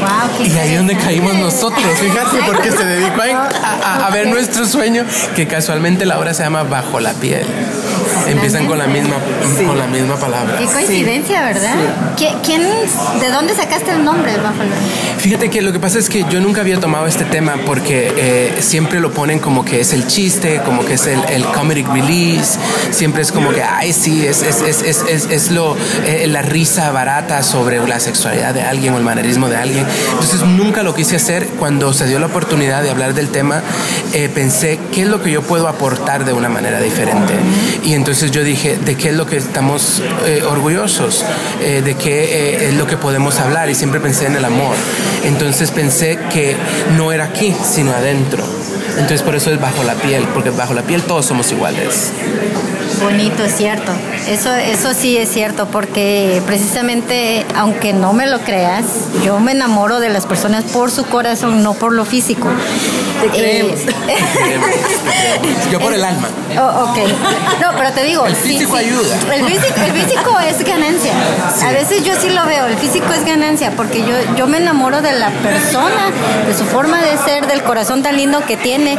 Wow, qué Y ahí es donde caímos nosotros, fíjate, porque se dedicó a, a- a ver nuestro sueño, que casualmente la obra se llama Bajo la piel. Empiezan con la misma, con la misma palabra. Qué coincidencia, ¿verdad? ¿Qui- ¿Quién, ¿De dónde sacaste el nombre bajo la... Fíjate que lo que pasa es que yo nunca había tomado este tema porque eh, siempre lo ponen como que es el chiste, como que es el, el comedic release, siempre es como que, ay, sí, es, es, es, es, es, es lo, eh, la risa barata sobre la sexualidad de alguien o el manerismo de alguien. Entonces nunca lo quise hacer. Cuando se dio la oportunidad de hablar del tema, eh, pensé, ¿qué es lo que yo puedo aportar de una manera diferente? Y entonces yo dije, ¿de qué es lo que estamos eh, orgullosos? Eh, ¿De qué eh, es lo que podemos hablar? Y siempre pensé en el amor. Entonces pensé que no era aquí, sino adentro. Entonces por eso es bajo la piel, porque bajo la piel todos somos iguales. Bonito, es cierto. Eso, eso sí es cierto, porque precisamente, aunque no me lo creas, yo me enamoro de las personas por su corazón, no por lo físico. Te creemos. Yo por el alma. Oh, ok. No, pero te digo. El sí, físico sí. ayuda. El físico, el físico es ganancia. A veces yo sí lo veo. El físico es ganancia porque yo, yo me enamoro de la persona, de su forma de ser, del corazón tan lindo que tiene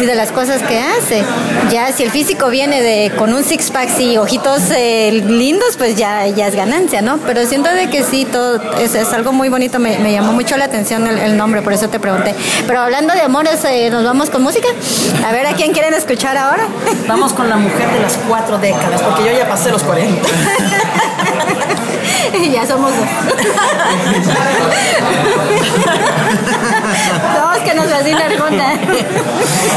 y de las cosas que hace. Ya si el físico viene de con un six pack y ojitos eh, lindos, pues ya, ya es ganancia, ¿no? Pero siento de que sí, todo es, es algo muy bonito. Me, me llamó mucho la atención el, el nombre, por eso te pregunté. Pero hablando de amores, eh, nos vamos con música. A ver a quién quieren escuchar ahora. Vamos con la mujer de las cuatro décadas, porque yo ya pasé los 40. ya somos dos. dos que nos fascina Arjona.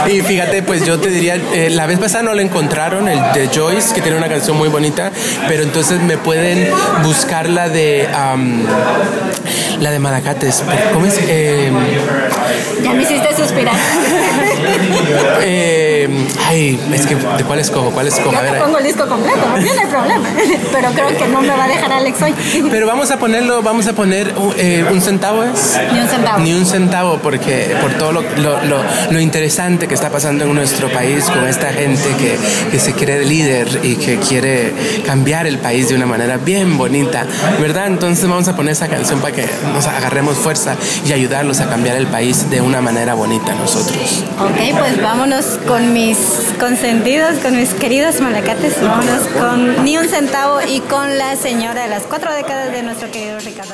Y fíjate, pues yo te diría, eh, la vez pasada no lo encontraron, el de Joyce, que tiene una canción muy bonita, pero entonces me pueden buscar la de am, la de Malacates. ¿Cómo es? Eh, Ya me hiciste suspirar. eh, ay, es que ¿de cuál escojo? ¿Cuál escojo? A Yo te ver, pongo el disco completo, no hay problema. Pero creo que no me va a dejar Alex hoy. pero vamos a ponerlo, vamos a poner uh, eh, un centavo es. Ni un centavo. Ni un centavo, porque por todo lo, lo- lo- lo interesante que está pasando en nuestro país con esta gente que, que se cree líder y que quiere cambiar el país de una manera bien bonita, ¿verdad? Entonces vamos a poner esa canción para que nos agarremos fuerza y ayudarlos a cambiar el país de una manera bonita nosotros. Ok, pues vámonos con mis consentidos, con mis queridos malacates. Vámonos con Ni un centavo y con la señora de las cuatro décadas de nuestro querido Ricardo.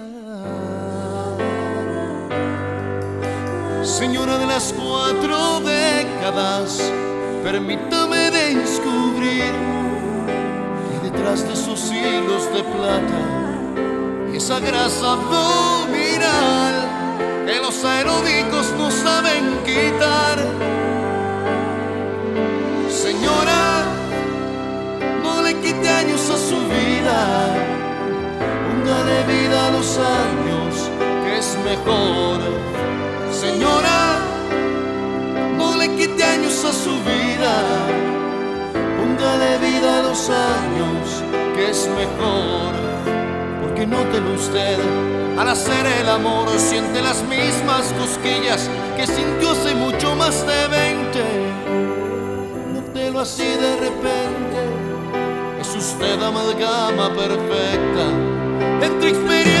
Señora de las cuatro décadas, permítame descubrir que detrás de esos hilos de plata esa grasa abdominal que los aeróbicos no saben quitar. Señora, no le quite años a su vida, póngale vida a los años, que es mejor. Señora, no le quite años a su vida, póngale vida a los años, que es mejor, porque no nótelo usted. Al hacer el amor siente las mismas cosquillas que sintió hace mucho más de 20. Nótelo así de repente. Es usted amalgama perfecta entre experiencia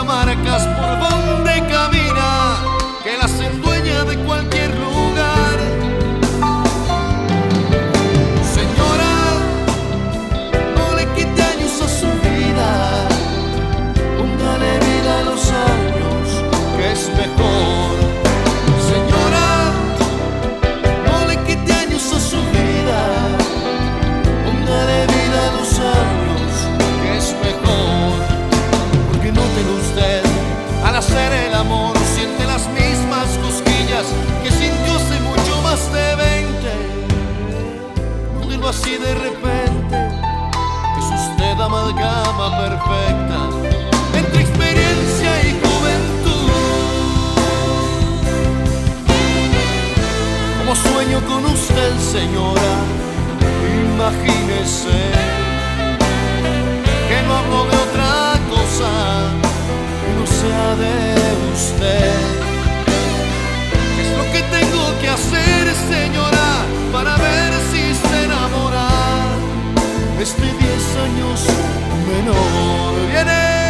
marcas por donde camina, que las endueña de cualquier Así de repente, es usted amalgama perfecta entre experiencia y juventud. Como sueño con usted, señora, imagínese que no hablo de otra cosa que no sea de usted. Este 10 años menor viene.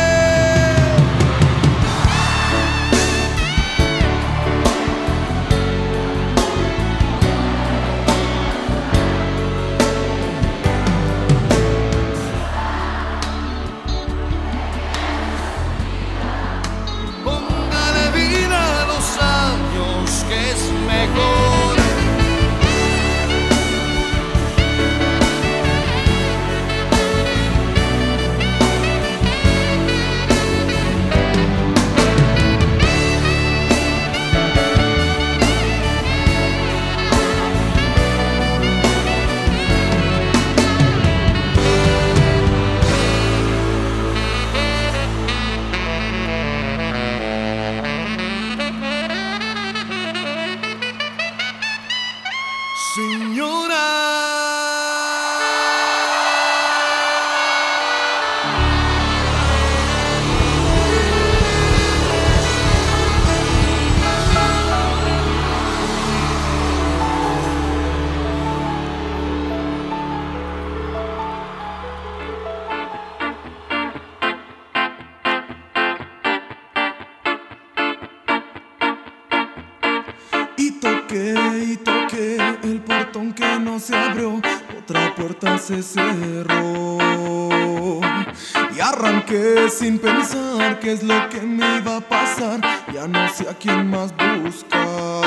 Quién más buscar.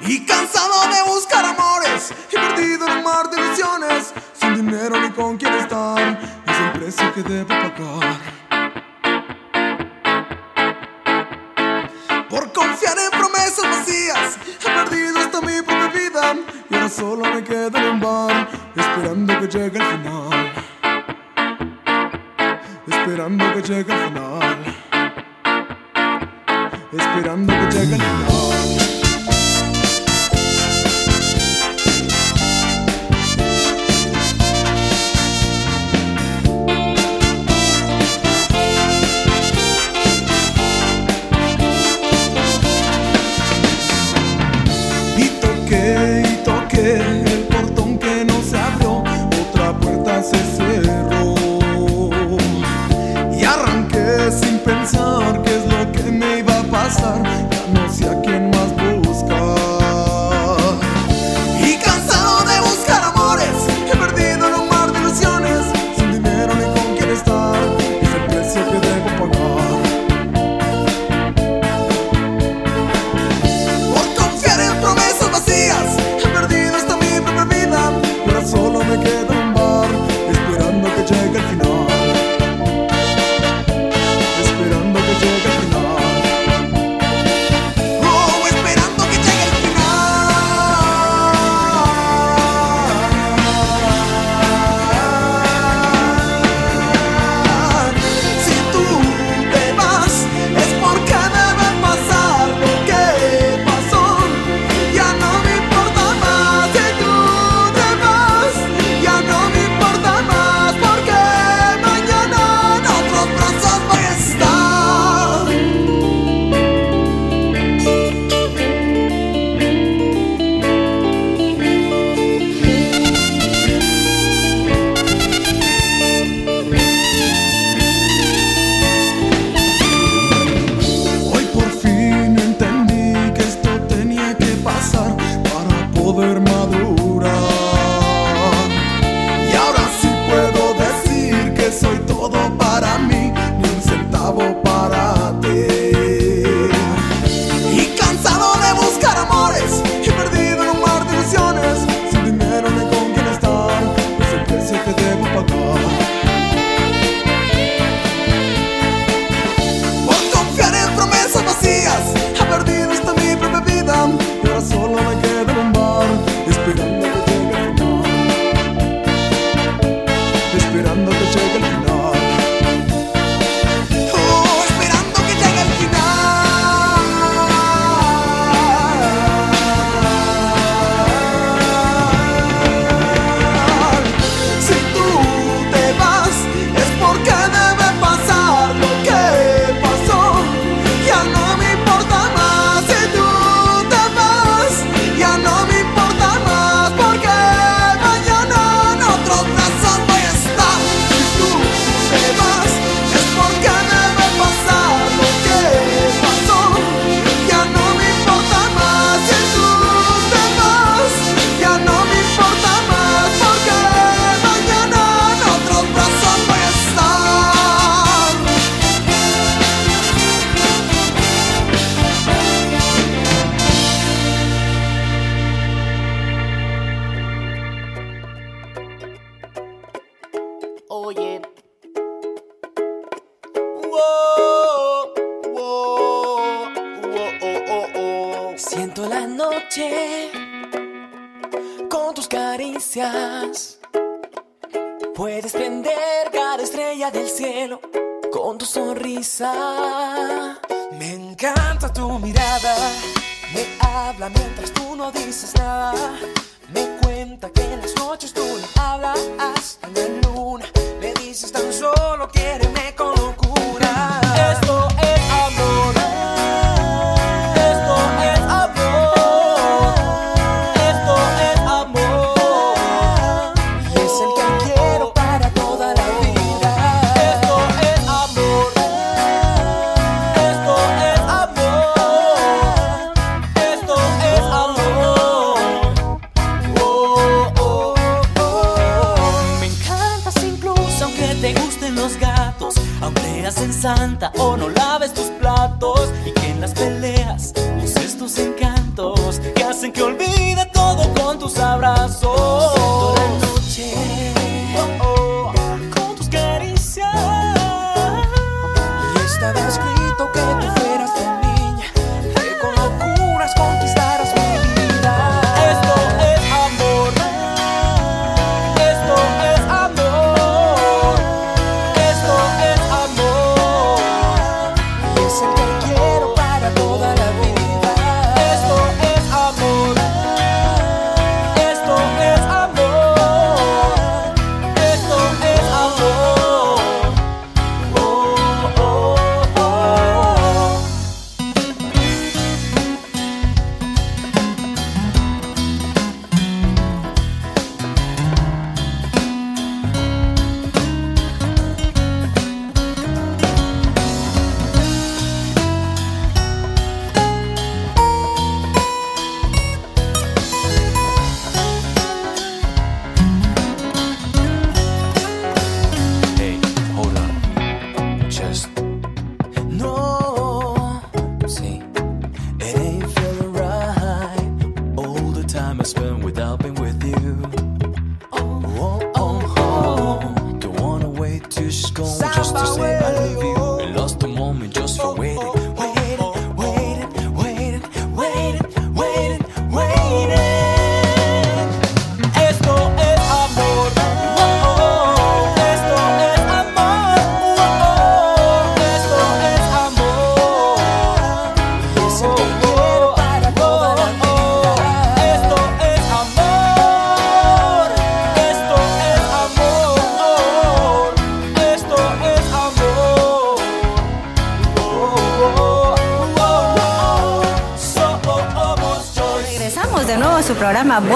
Y cansado de buscar amores y perdido en un mar de visiones, sin dinero ni con quién estar, es el precio que debo pagar. Por confiar en promesas vacías He perdido hasta mi propia vida Y ahora solo me quedo en un bar Esperando que llegue el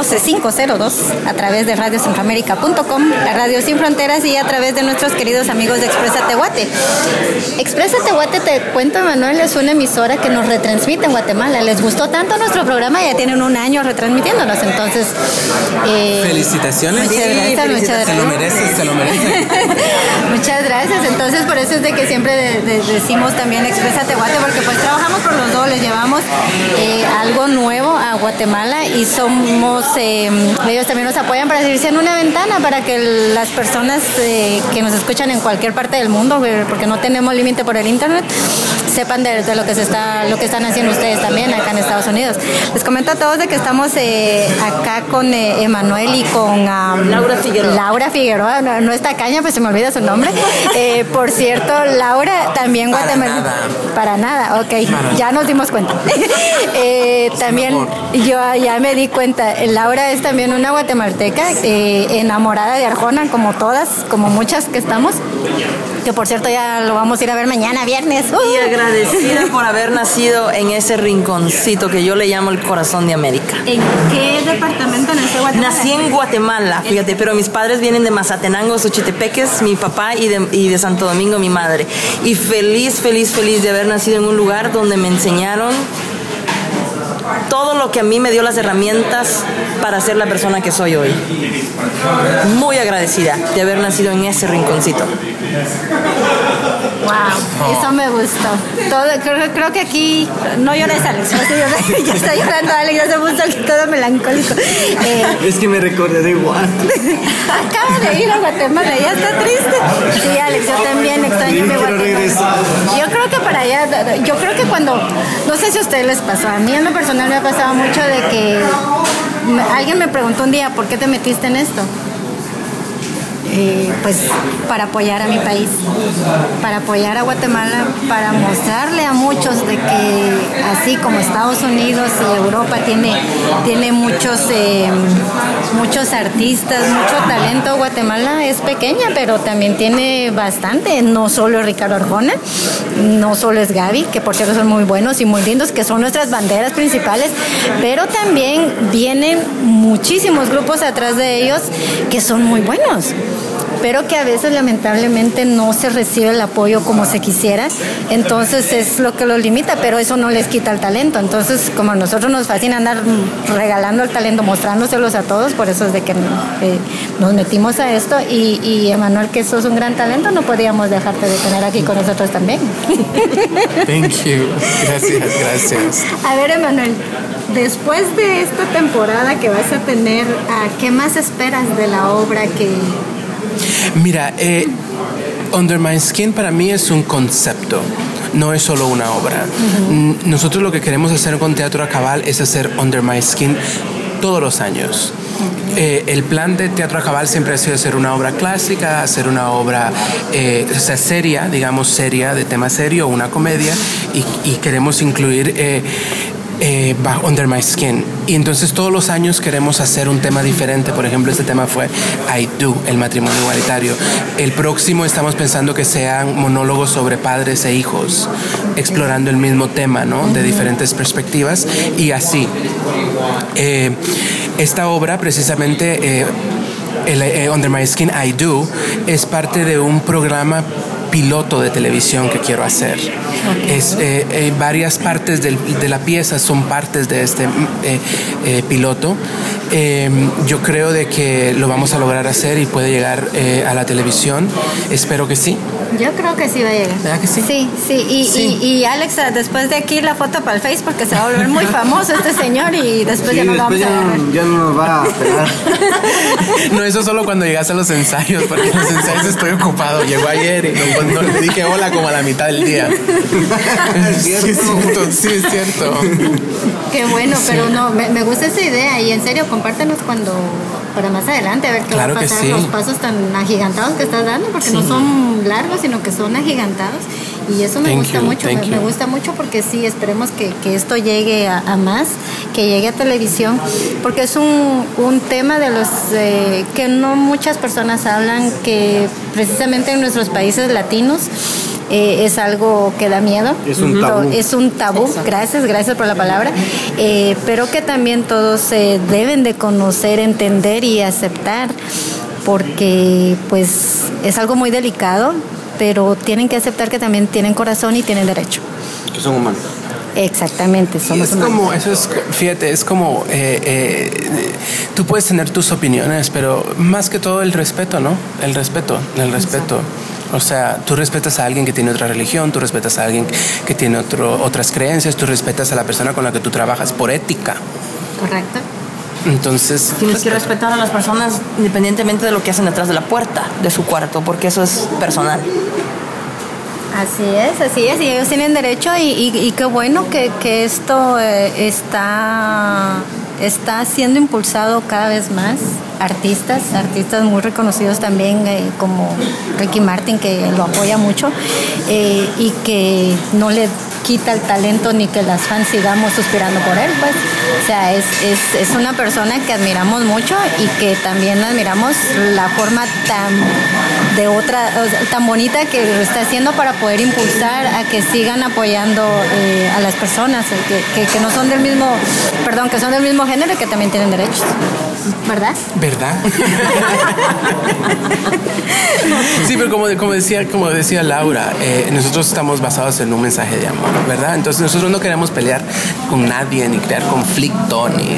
Voces 502 a través de radiocentroamérica.com, la radio sin fronteras y a través de nuestros queridos amigos de Expresa Tehuate. Expresa Tehuate, te cuento, Manuel, es una emisora que nos retransmite en Guatemala. Les gustó tanto nuestro programa, ya tienen un año retransmitiéndonos, entonces... eh, Felicitaciones. Muchas gracias, muchas gracias. Se lo mereces, se lo mereces. Muchas gracias. Entonces, por eso es de que siempre de- de- decimos también Expresa Tehuate, porque pues trabajamos por los dos, les llevamos eh, algo nuevo a Guatemala y somos, eh, ellos también nos apoyan para decirse en una ventana para que las personas eh, que nos escuchan en cualquier parte del mundo, porque no tenemos límite por el internet, sepan de, de lo que se está, lo que están haciendo ustedes también acá en Estados Unidos. Les comento a todos de que estamos eh, acá con eh, Emanuel y con Laura Figueroa. Laura Figueroa, no, no está caña, pues se me olvida su nombre. Eh, por cierto, Laura también guatemalteca. Para nada, ok, ya nos dimos cuenta. Eh, también yo ya me di cuenta, Laura es también una guatemalteca eh, enamorada de Arjona, como todas, como muchas que estamos. Que por cierto ya lo vamos a ir a ver mañana, viernes. Y agradecida por haber nacido en ese rinconcito que yo le llamo el corazón de América. ¿En qué departamento nació Guatemala? Nací en Guatemala, fíjate, pero mis padres vienen de Mazatenango, Xochitepeques, mi papá y de, y de Santo Domingo, mi madre. Y feliz, feliz, feliz de haber nacido en un lugar donde me enseñaron todo lo que a mí me dio las herramientas para ser la persona que soy hoy. Muy agradecida de haber nacido en ese rinconcito. Wow, eso me gustó. Todo, creo, creo que aquí no llores, Alex. Ya está llorando, Alex, ya se puso aquí todo melancólico. Eh, Es que me recordé de Guate. acaba de ir a Guatemala, ya está triste. Sí, Alex, yo también extraño mi Guatemala. Yo creo que para allá, yo creo que cuando, no sé si a ustedes les pasó, a mí en lo personal me ha pasado mucho de que alguien me preguntó un día, ¿por qué te metiste en esto? Eh, pues para apoyar a mi país, para apoyar a Guatemala, para mostrarle a muchos de que así como Estados Unidos y Europa tiene, tiene muchos, eh, muchos artistas, mucho talento, Guatemala es pequeña, pero también tiene bastante, no solo Ricardo Arjona, no solo es Gaby, que por cierto son muy buenos y muy lindos, que son nuestras banderas principales, pero también vienen muchísimos grupos atrás de ellos que son muy buenos pero que a veces lamentablemente no se recibe el apoyo como se quisiera, entonces es lo que los limita, pero eso no les quita el talento, entonces como a nosotros nos fascina andar regalando el talento, mostrándoselos a todos, por eso es de que eh, nos metimos a esto y, y Emanuel, que sos un gran talento, no podíamos dejarte de tener aquí con nosotros también. Thank you. Gracias, gracias. A ver, Emanuel, después de esta temporada que vas a tener, ¿a ¿qué más esperas de la obra que Mira, eh, Under My Skin para mí es un concepto. No es solo una obra. Nosotros lo que queremos hacer con Teatro a Cabal es hacer Under My Skin todos los años. Eh, el plan de Teatro a Cabal siempre ha sido hacer una obra clásica, hacer una obra eh, o sea, seria, digamos seria, de tema serio, una comedia, y, y queremos incluir eh, eh, Under My Skin. Y entonces todos los años queremos hacer un tema diferente. Por ejemplo, este tema fue I Do, el matrimonio igualitario. El próximo estamos pensando que sean monólogos sobre padres e hijos, explorando el mismo tema, ¿no? De diferentes perspectivas y así. Eh, esta obra precisamente... eh, eh, Under My Skin I Do es parte de un programa piloto de televisión que quiero hacer. Es, eh, eh, varias partes del- de la pieza son partes de este eh, piloto. Eh, yo creo de que lo vamos a lograr hacer y puede llegar eh, a la televisión. Espero que sí. Yo creo que sí va a llegar. ¿Verdad que sí? Sí, sí. Y, Sí. Y, y Alex, después de aquí la foto para el Face porque se va a volver muy famoso este señor y después Sí, ya no lo vamos a ya, agarrar. no- ya no nos va a pegar. No, eso solo cuando llegas a los ensayos, porque en los ensayos estoy ocupado. Llegó ayer y no, no le dije hola como a la mitad del día. Sí, es cierto, sí, es cierto. Qué bueno, pero no, me, me gusta esa idea y en serio, compártenos cuando, para más adelante, a ver qué Claro va a pasar, sí. los pasos tan agigantados que estás dando, porque no son largos, sino que son agigantados. Y eso me Thank gusta you, mucho, me, gusta mucho porque sí, esperemos que, que esto llegue a, a más, que llegue a televisión, porque es un, un tema de los eh, que no muchas personas hablan, que precisamente en nuestros países latinos eh, es algo que da miedo. Es un tabú. es un tabú, gracias, gracias por la palabra, eh, pero que también todos eh, deben de conocer, entender y aceptar, porque pues es algo muy delicado, pero tienen que aceptar que también tienen corazón y tienen derecho. Que son humanos. Exactamente, somos es humanos. como, eso es, fíjate, es como, eh, eh, tú puedes tener tus opiniones, pero más que todo el respeto, ¿no? El respeto, el respeto. O sea, tú respetas a alguien que tiene otra religión, tú respetas a alguien que tiene otro, otras creencias, tú respetas a la persona con la que tú trabajas por ética. Correcto. Entonces, Tienes que respetar a las personas independientemente de lo que hacen detrás de la puerta de su cuarto, porque eso es personal. Así es, así es, y ellos tienen derecho y, y- y qué bueno que, que esto eh, está, está siendo impulsado cada vez más. Artistas, artistas muy reconocidos también eh, como Ricky Martin que lo apoya mucho eh, y que no le quita el talento ni que las fans sigamos suspirando por él, pues. O sea, es, es, es una persona que admiramos mucho y que también admiramos la forma tan de otra, tan bonita que lo está haciendo para poder impulsar a que sigan apoyando eh, a las personas que, que, que no son del mismo, perdón, que son del mismo género y que también tienen derechos. ¿Verdad? ¿verdad? sí, pero como, como, decía, como decía Laura, eh, nosotros estamos basados en un mensaje de amor, ¿verdad? Entonces nosotros no queremos pelear con nadie, ni crear conflicto, ni,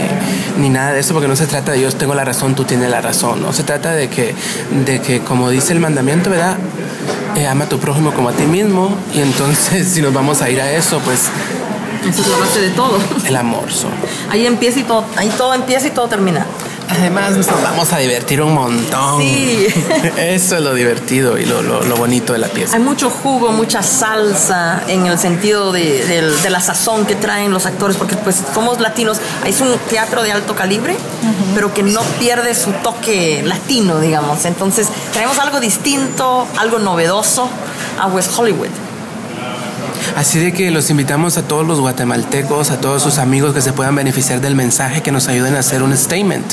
ni nada de eso, porque no se trata de yo tengo la razón, tú tienes la razón. No se trata de que, de que como dice el mandamiento, ¿verdad? eh, ama a tu prójimo como a ti mismo. Y entonces, si nos vamos a ir a eso, pues Eso es la base de todo. el amor. so. Ahí empieza y todo, ahí todo empieza y todo termina. Además, nos vamos a divertir un montón. Sí. Eso es lo divertido y lo, lo- lo bonito de la pieza. Hay mucho jugo, mucha salsa en el sentido de, del- de la sazón que traen los actores, porque pues somos latinos. Es un teatro de alto calibre, pero que no pierde su toque latino, digamos. Entonces traemos algo distinto, algo novedoso a West Hollywood. Así de que los invitamos a todos los guatemaltecos, a todos sus amigos que se puedan beneficiar del mensaje, que nos ayuden a hacer un statement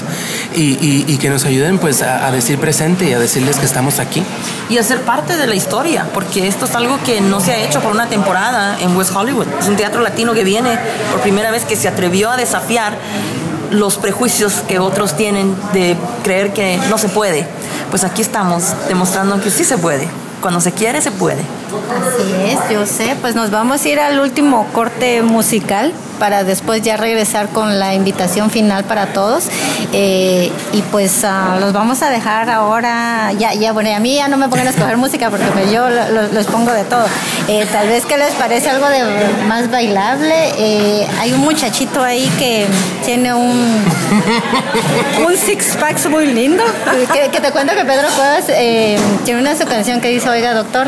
y, que nos ayuden pues a, a decir presente y a decirles que estamos aquí. y hacer parte de la historia, porque esto es algo que no se ha hecho por una temporada en West Hollywood. Es un teatro latino que viene por primera vez que se atrevió a desafiar los prejuicios que otros tienen de creer que no se puede. Pues aquí estamos demostrando que sí se puede. Cuando se quiere, se puede. Así es, yo sé. Pues nos vamos a ir al último corte musical para después ya regresar con la invitación final para todos. Eh, y pues ah, los vamos a dejar ahora. Ya, ya, bueno, y a mí ya no me pongan a escoger música porque pues yo lo- lo- los pongo de todo. Eh, tal vez que les parece algo de más bailable. Eh, hay un muchachito ahí que tiene un, un six packs muy lindo. Que, que te cuento que Pedro Cuevas tiene una su canción que dice, oiga doctor,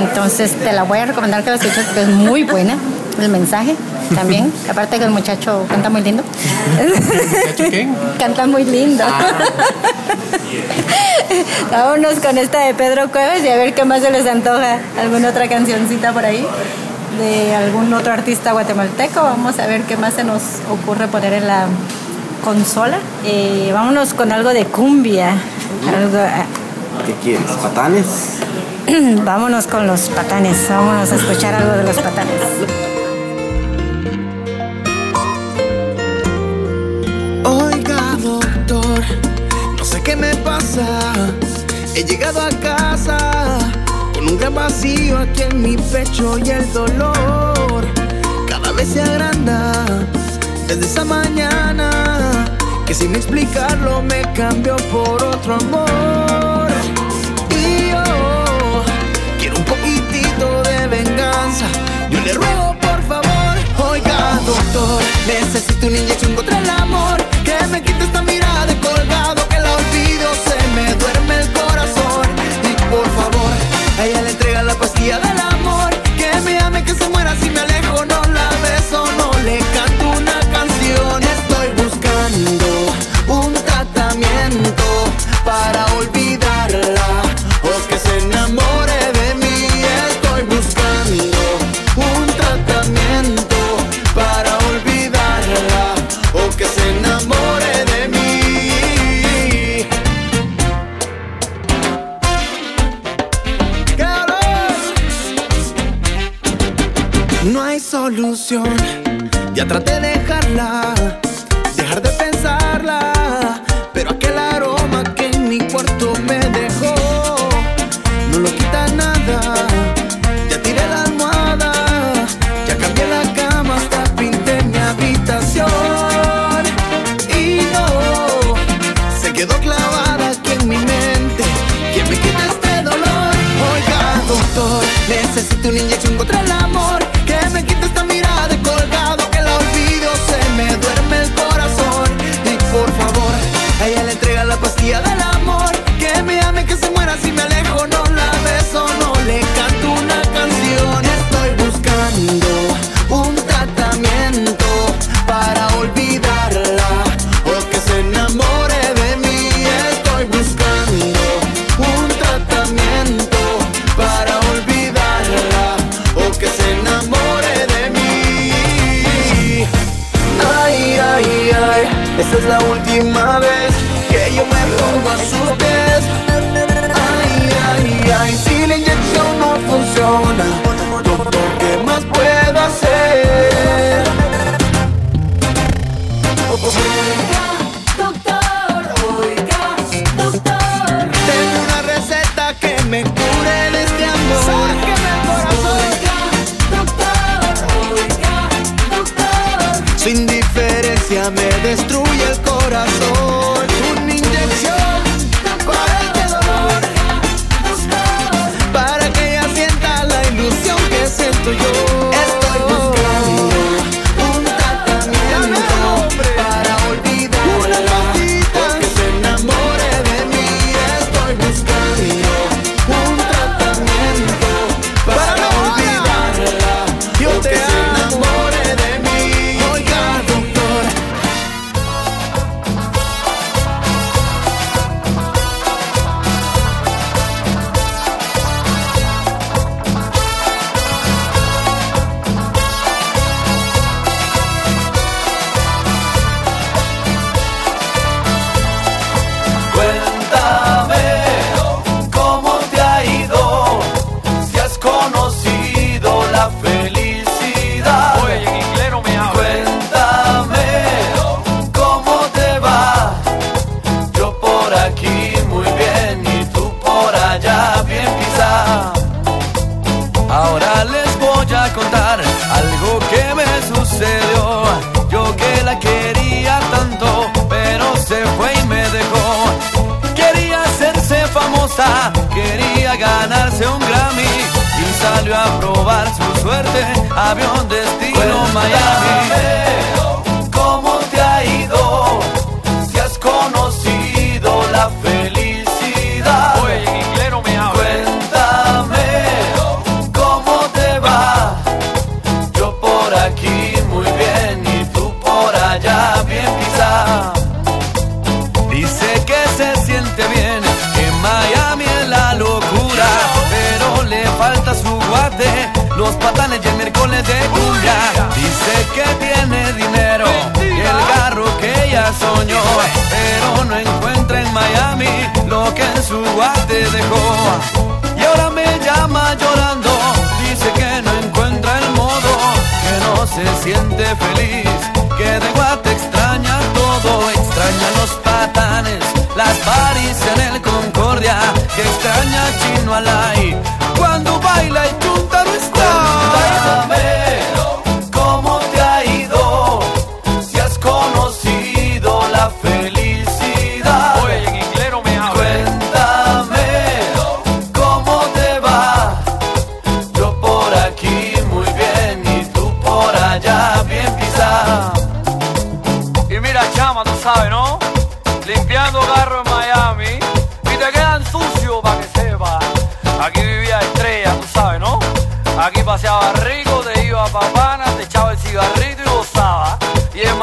entonces te la voy a recomendar que la escuches porque es muy buena. El mensaje también. Aparte que el muchacho canta muy lindo. canta muy lindo. Vámonos con esta de Pedro Cuevas y a ver qué más se les antoja. ¿Alguna otra cancioncita por ahí? De algún otro artista guatemalteco. Vamos a ver qué más se nos ocurre poner en la consola. Eh, vámonos con algo de cumbia. Algo, ah, ¿Qué quieres? ¿Patanes? vámonos con los patanes. Vámonos a escuchar algo de los patanes. Qué me pasa. He llegado a casa con un gran vacío aquí en mi pecho y el dolor cada vez se agranda desde esa mañana que sin explicarlo me cambió por otro amor. Y yo quiero un poquitito de venganza. Yo le ruego por favor, oiga doctor, necesito una inyección contra el amor. Que me quite esta mirada de colgado, entrega la Ya traté de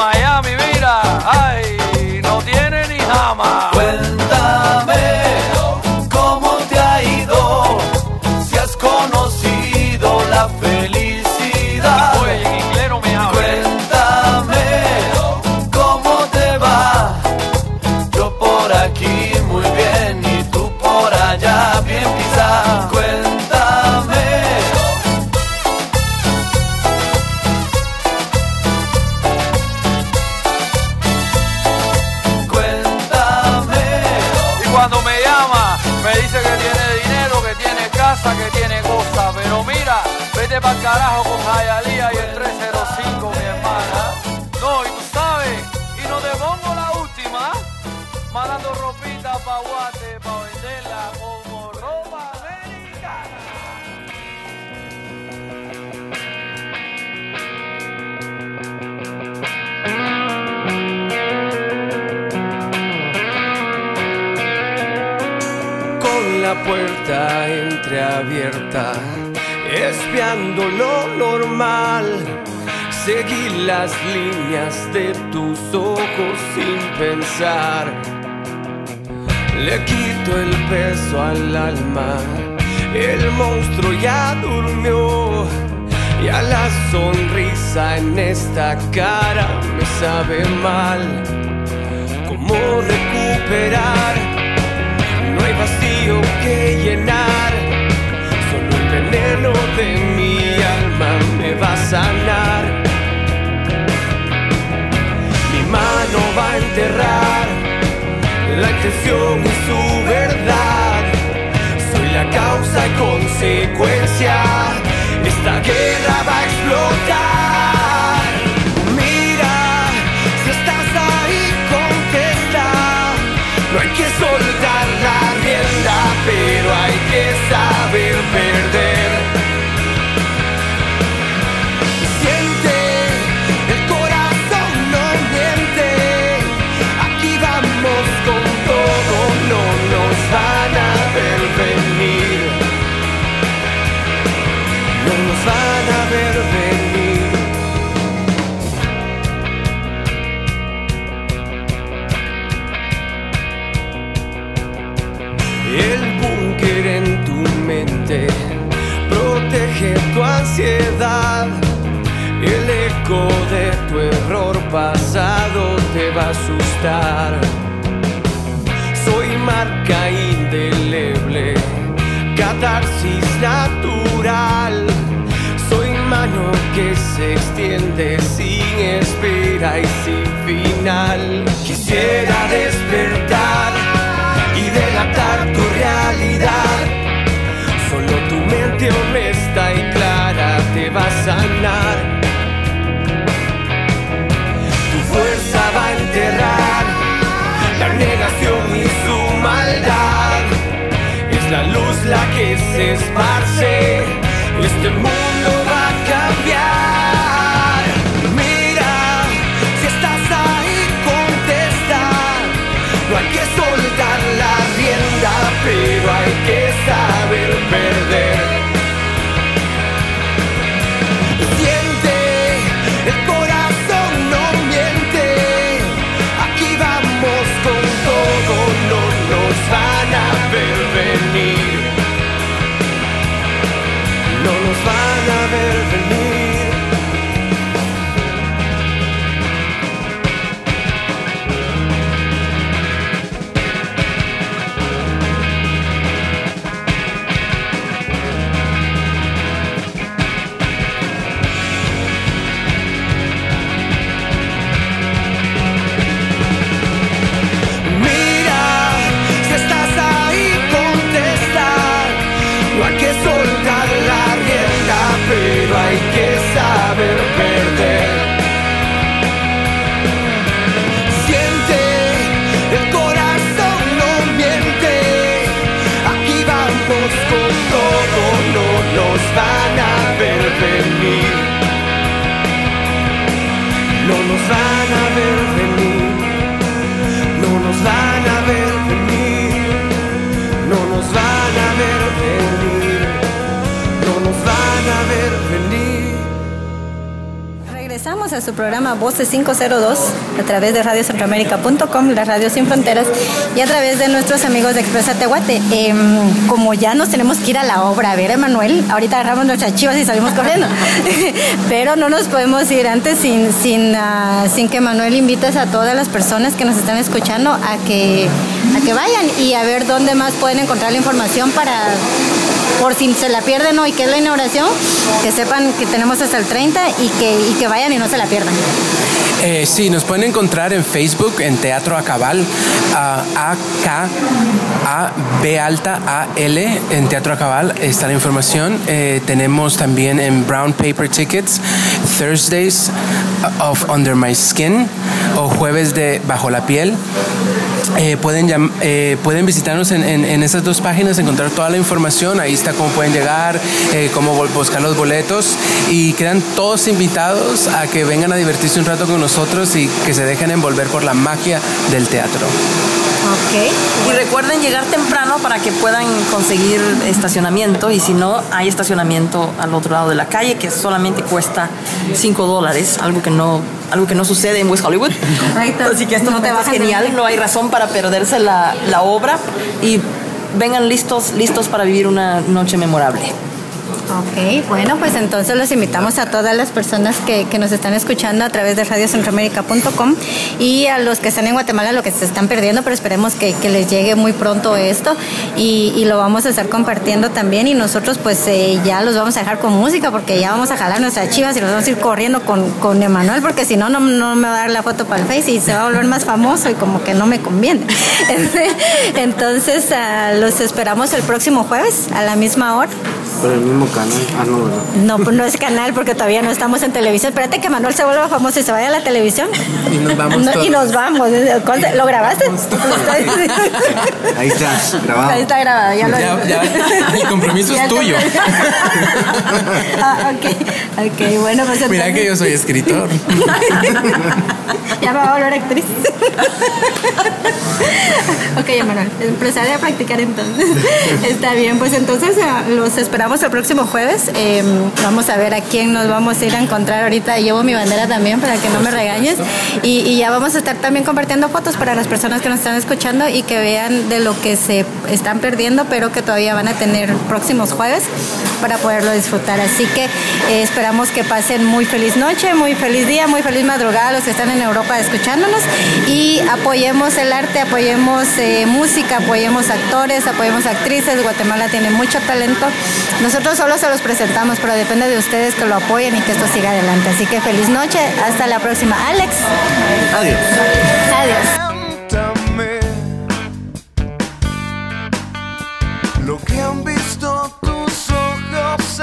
Miami, mira, ay, carajo con Jayalía y el 305, mi hermana. No, y tú sabes, y no te pongo la última, mandando ropita pa' Guate, pa' venderla como ropa americana. con la puerta entreabierta, espiando lo normal. Seguí las líneas de tus ojos sin pensar. Le quito el peso al alma, el monstruo ya durmió. Y a la sonrisa en esta cara me sabe mal. ¿Cómo recuperar? No hay vacío que llenar, veneno de mi alma me va a sanar. Mi mano va a enterrar la intención y su verdad. Soy la causa y consecuencia. Esta guerra va a explotar. Mira, si estás ahí, contesta. No hay que soltar la rienda, pero hay que saber perder. Tu ansiedad. El eco de tu error pasado te va a asustar. Soy marca indeleble, catarsis natural. Soy mano que se extiende sin espera y sin final. Quisiera la luz la que se esparce. Este mundo saber perder. Siente, el corazón no miente. Aquí vamos con todo, no nos van a ver venir. No nos van a ver venir. No nos van a ver venir, no nos van a ver venir, no nos van a ver venir. Regresamos a su programa Voces 502 a través de radiocentroamérica.com, la radio sin fronteras, y a través de nuestros amigos de Expresa Tehuate. Em, como ya nos tenemos que ir a la obra a ver, Emanuel, ahorita agarramos nuestras chivas y salimos corriendo. Pero no nos podemos ir antes sin, sin, ah, sin que Manuel invites a todas las personas que nos están escuchando a que, a que vayan y a ver dónde más pueden encontrar la información para por si se la pierden hoy, que es la inauguración, que sepan que tenemos hasta el 30 y que, y que vayan y no se la pierdan. Eh, sí, nos pueden encontrar en Facebook, en Teatro Acabal, a A-K, A, B alta, A, L, en Teatro Acabal está la información. Eh, tenemos también en Brown Paper Tickets, Thursdays of Under My Skin o Jueves de Bajo la Piel. Eh, pueden, eh, pueden visitarnos en, en- esas dos páginas, encontrar toda la información. Ahí está cómo pueden llegar, eh, cómo buscar los boletos. Y quedan todos invitados a que vengan a divertirse un rato con nosotros y que se dejen envolver por la magia del teatro. Y recuerden llegar temprano para que puedan conseguir estacionamiento y si no, hay estacionamiento al otro lado de la calle que solamente cuesta 5 dólares, algo que no algo que no sucede en West Hollywood. Así que esto No te de genial, no hay razón para perderse la, la obra y vengan listos, listos para vivir una noche memorable. Ok, bueno, pues entonces los invitamos a todas las personas que, que nos están escuchando a través de radiocentroamérica.com y a los que están en Guatemala lo que se están perdiendo, pero esperemos que, que les llegue muy pronto esto y, y lo vamos a estar compartiendo también y nosotros pues eh, ya los vamos a dejar con música porque ya vamos a jalar nuestras chivas y los vamos a ir corriendo con, con Emanuel porque si no, no no me va a dar la foto para el Face y se va a volver más famoso y como que no me conviene. Entonces ah, los esperamos el próximo jueves a la misma hora. Por el mismo canal. Ah, no, ¿verdad? No, pues no es canal porque todavía no estamos en televisión. Espérate que Manuel se vuelva famoso y se vaya a la televisión. Y nos vamos No, todos. y nos vamos. ¿Cuál- ¿Lo grabaste? Ahí está, grabado. Ahí está grabado. Ya, lo Ya- ya, el compromiso es Ya tuyo. ah, ok, ok, bueno, pues Mira entonces- que yo soy escritor. ya me va a volver actriz. ok, Emanuel, empezaré a practicar entonces. Está bien, pues entonces eh, los esperamos el próximo jueves. Eh, vamos a ver a quién nos vamos a ir a encontrar ahorita. Llevo mi bandera también para que no me regañes. Y, y ya vamos a estar también compartiendo fotos para las personas que nos están escuchando y que vean de lo que se están perdiendo, pero que todavía van a tener próximos jueves para poderlo disfrutar. Así que eh, esperamos que pasen muy feliz noche, muy feliz día, muy feliz madrugada los que están en Europa escuchándonos y apoyemos el arte, apoyemos eh, música, apoyemos actores, apoyemos actrices. Guatemala tiene mucho talento. Nosotros solo se los presentamos, pero depende de ustedes que lo apoyen y que esto siga adelante. Así que feliz noche, hasta la próxima. Alex. Adiós. Adiós. Lo que han visto ojos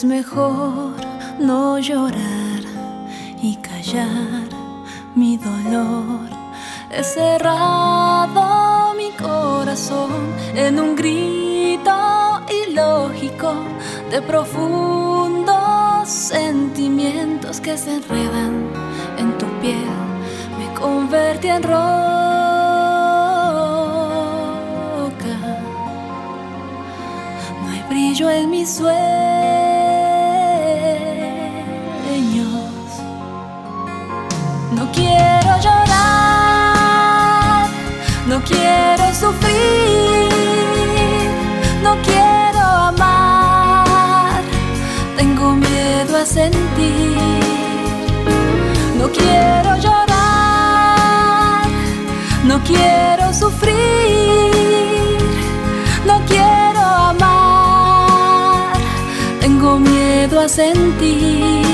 Es mejor no llorar y callar mi dolor. He cerrado mi corazón en un grito ilógico de profundo. quiero sufrir, no quiero amar, tengo miedo a sentir, no quiero llorar, no quiero sufrir, no quiero amar, tengo miedo a sentir,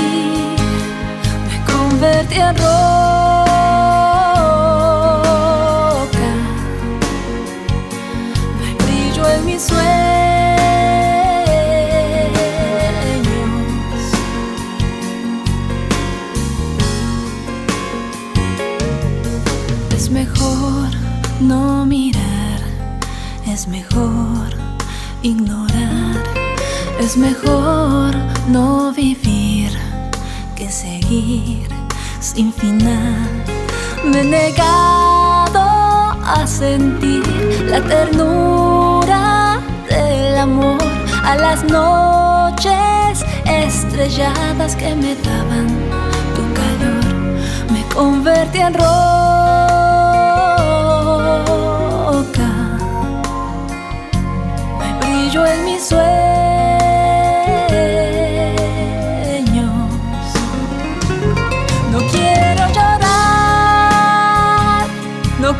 me convertí en rojo es mejor no vivir que seguir sin final. Me he negado a sentir la ternura del amor a las noches estrelladas que me daban tu calor. Me convertí en roca. Hay brillo en mis sueños.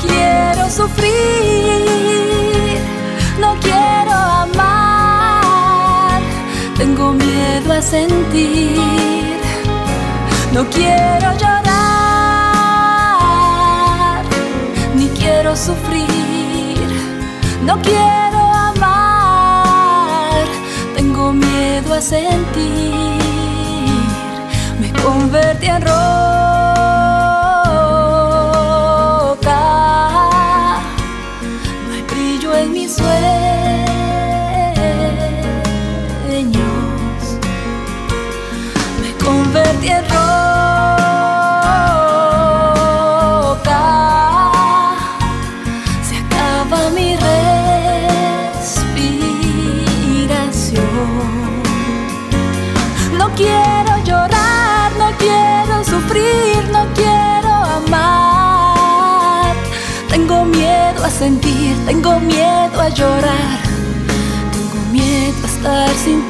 Quiero sufrir, no quiero amar. Tengo miedo a sentir, no quiero llorar, ni quiero sufrir, no quiero amar. Tengo miedo a sentir, me convertí en roca. Llorar. Tengo miedo a estar sin.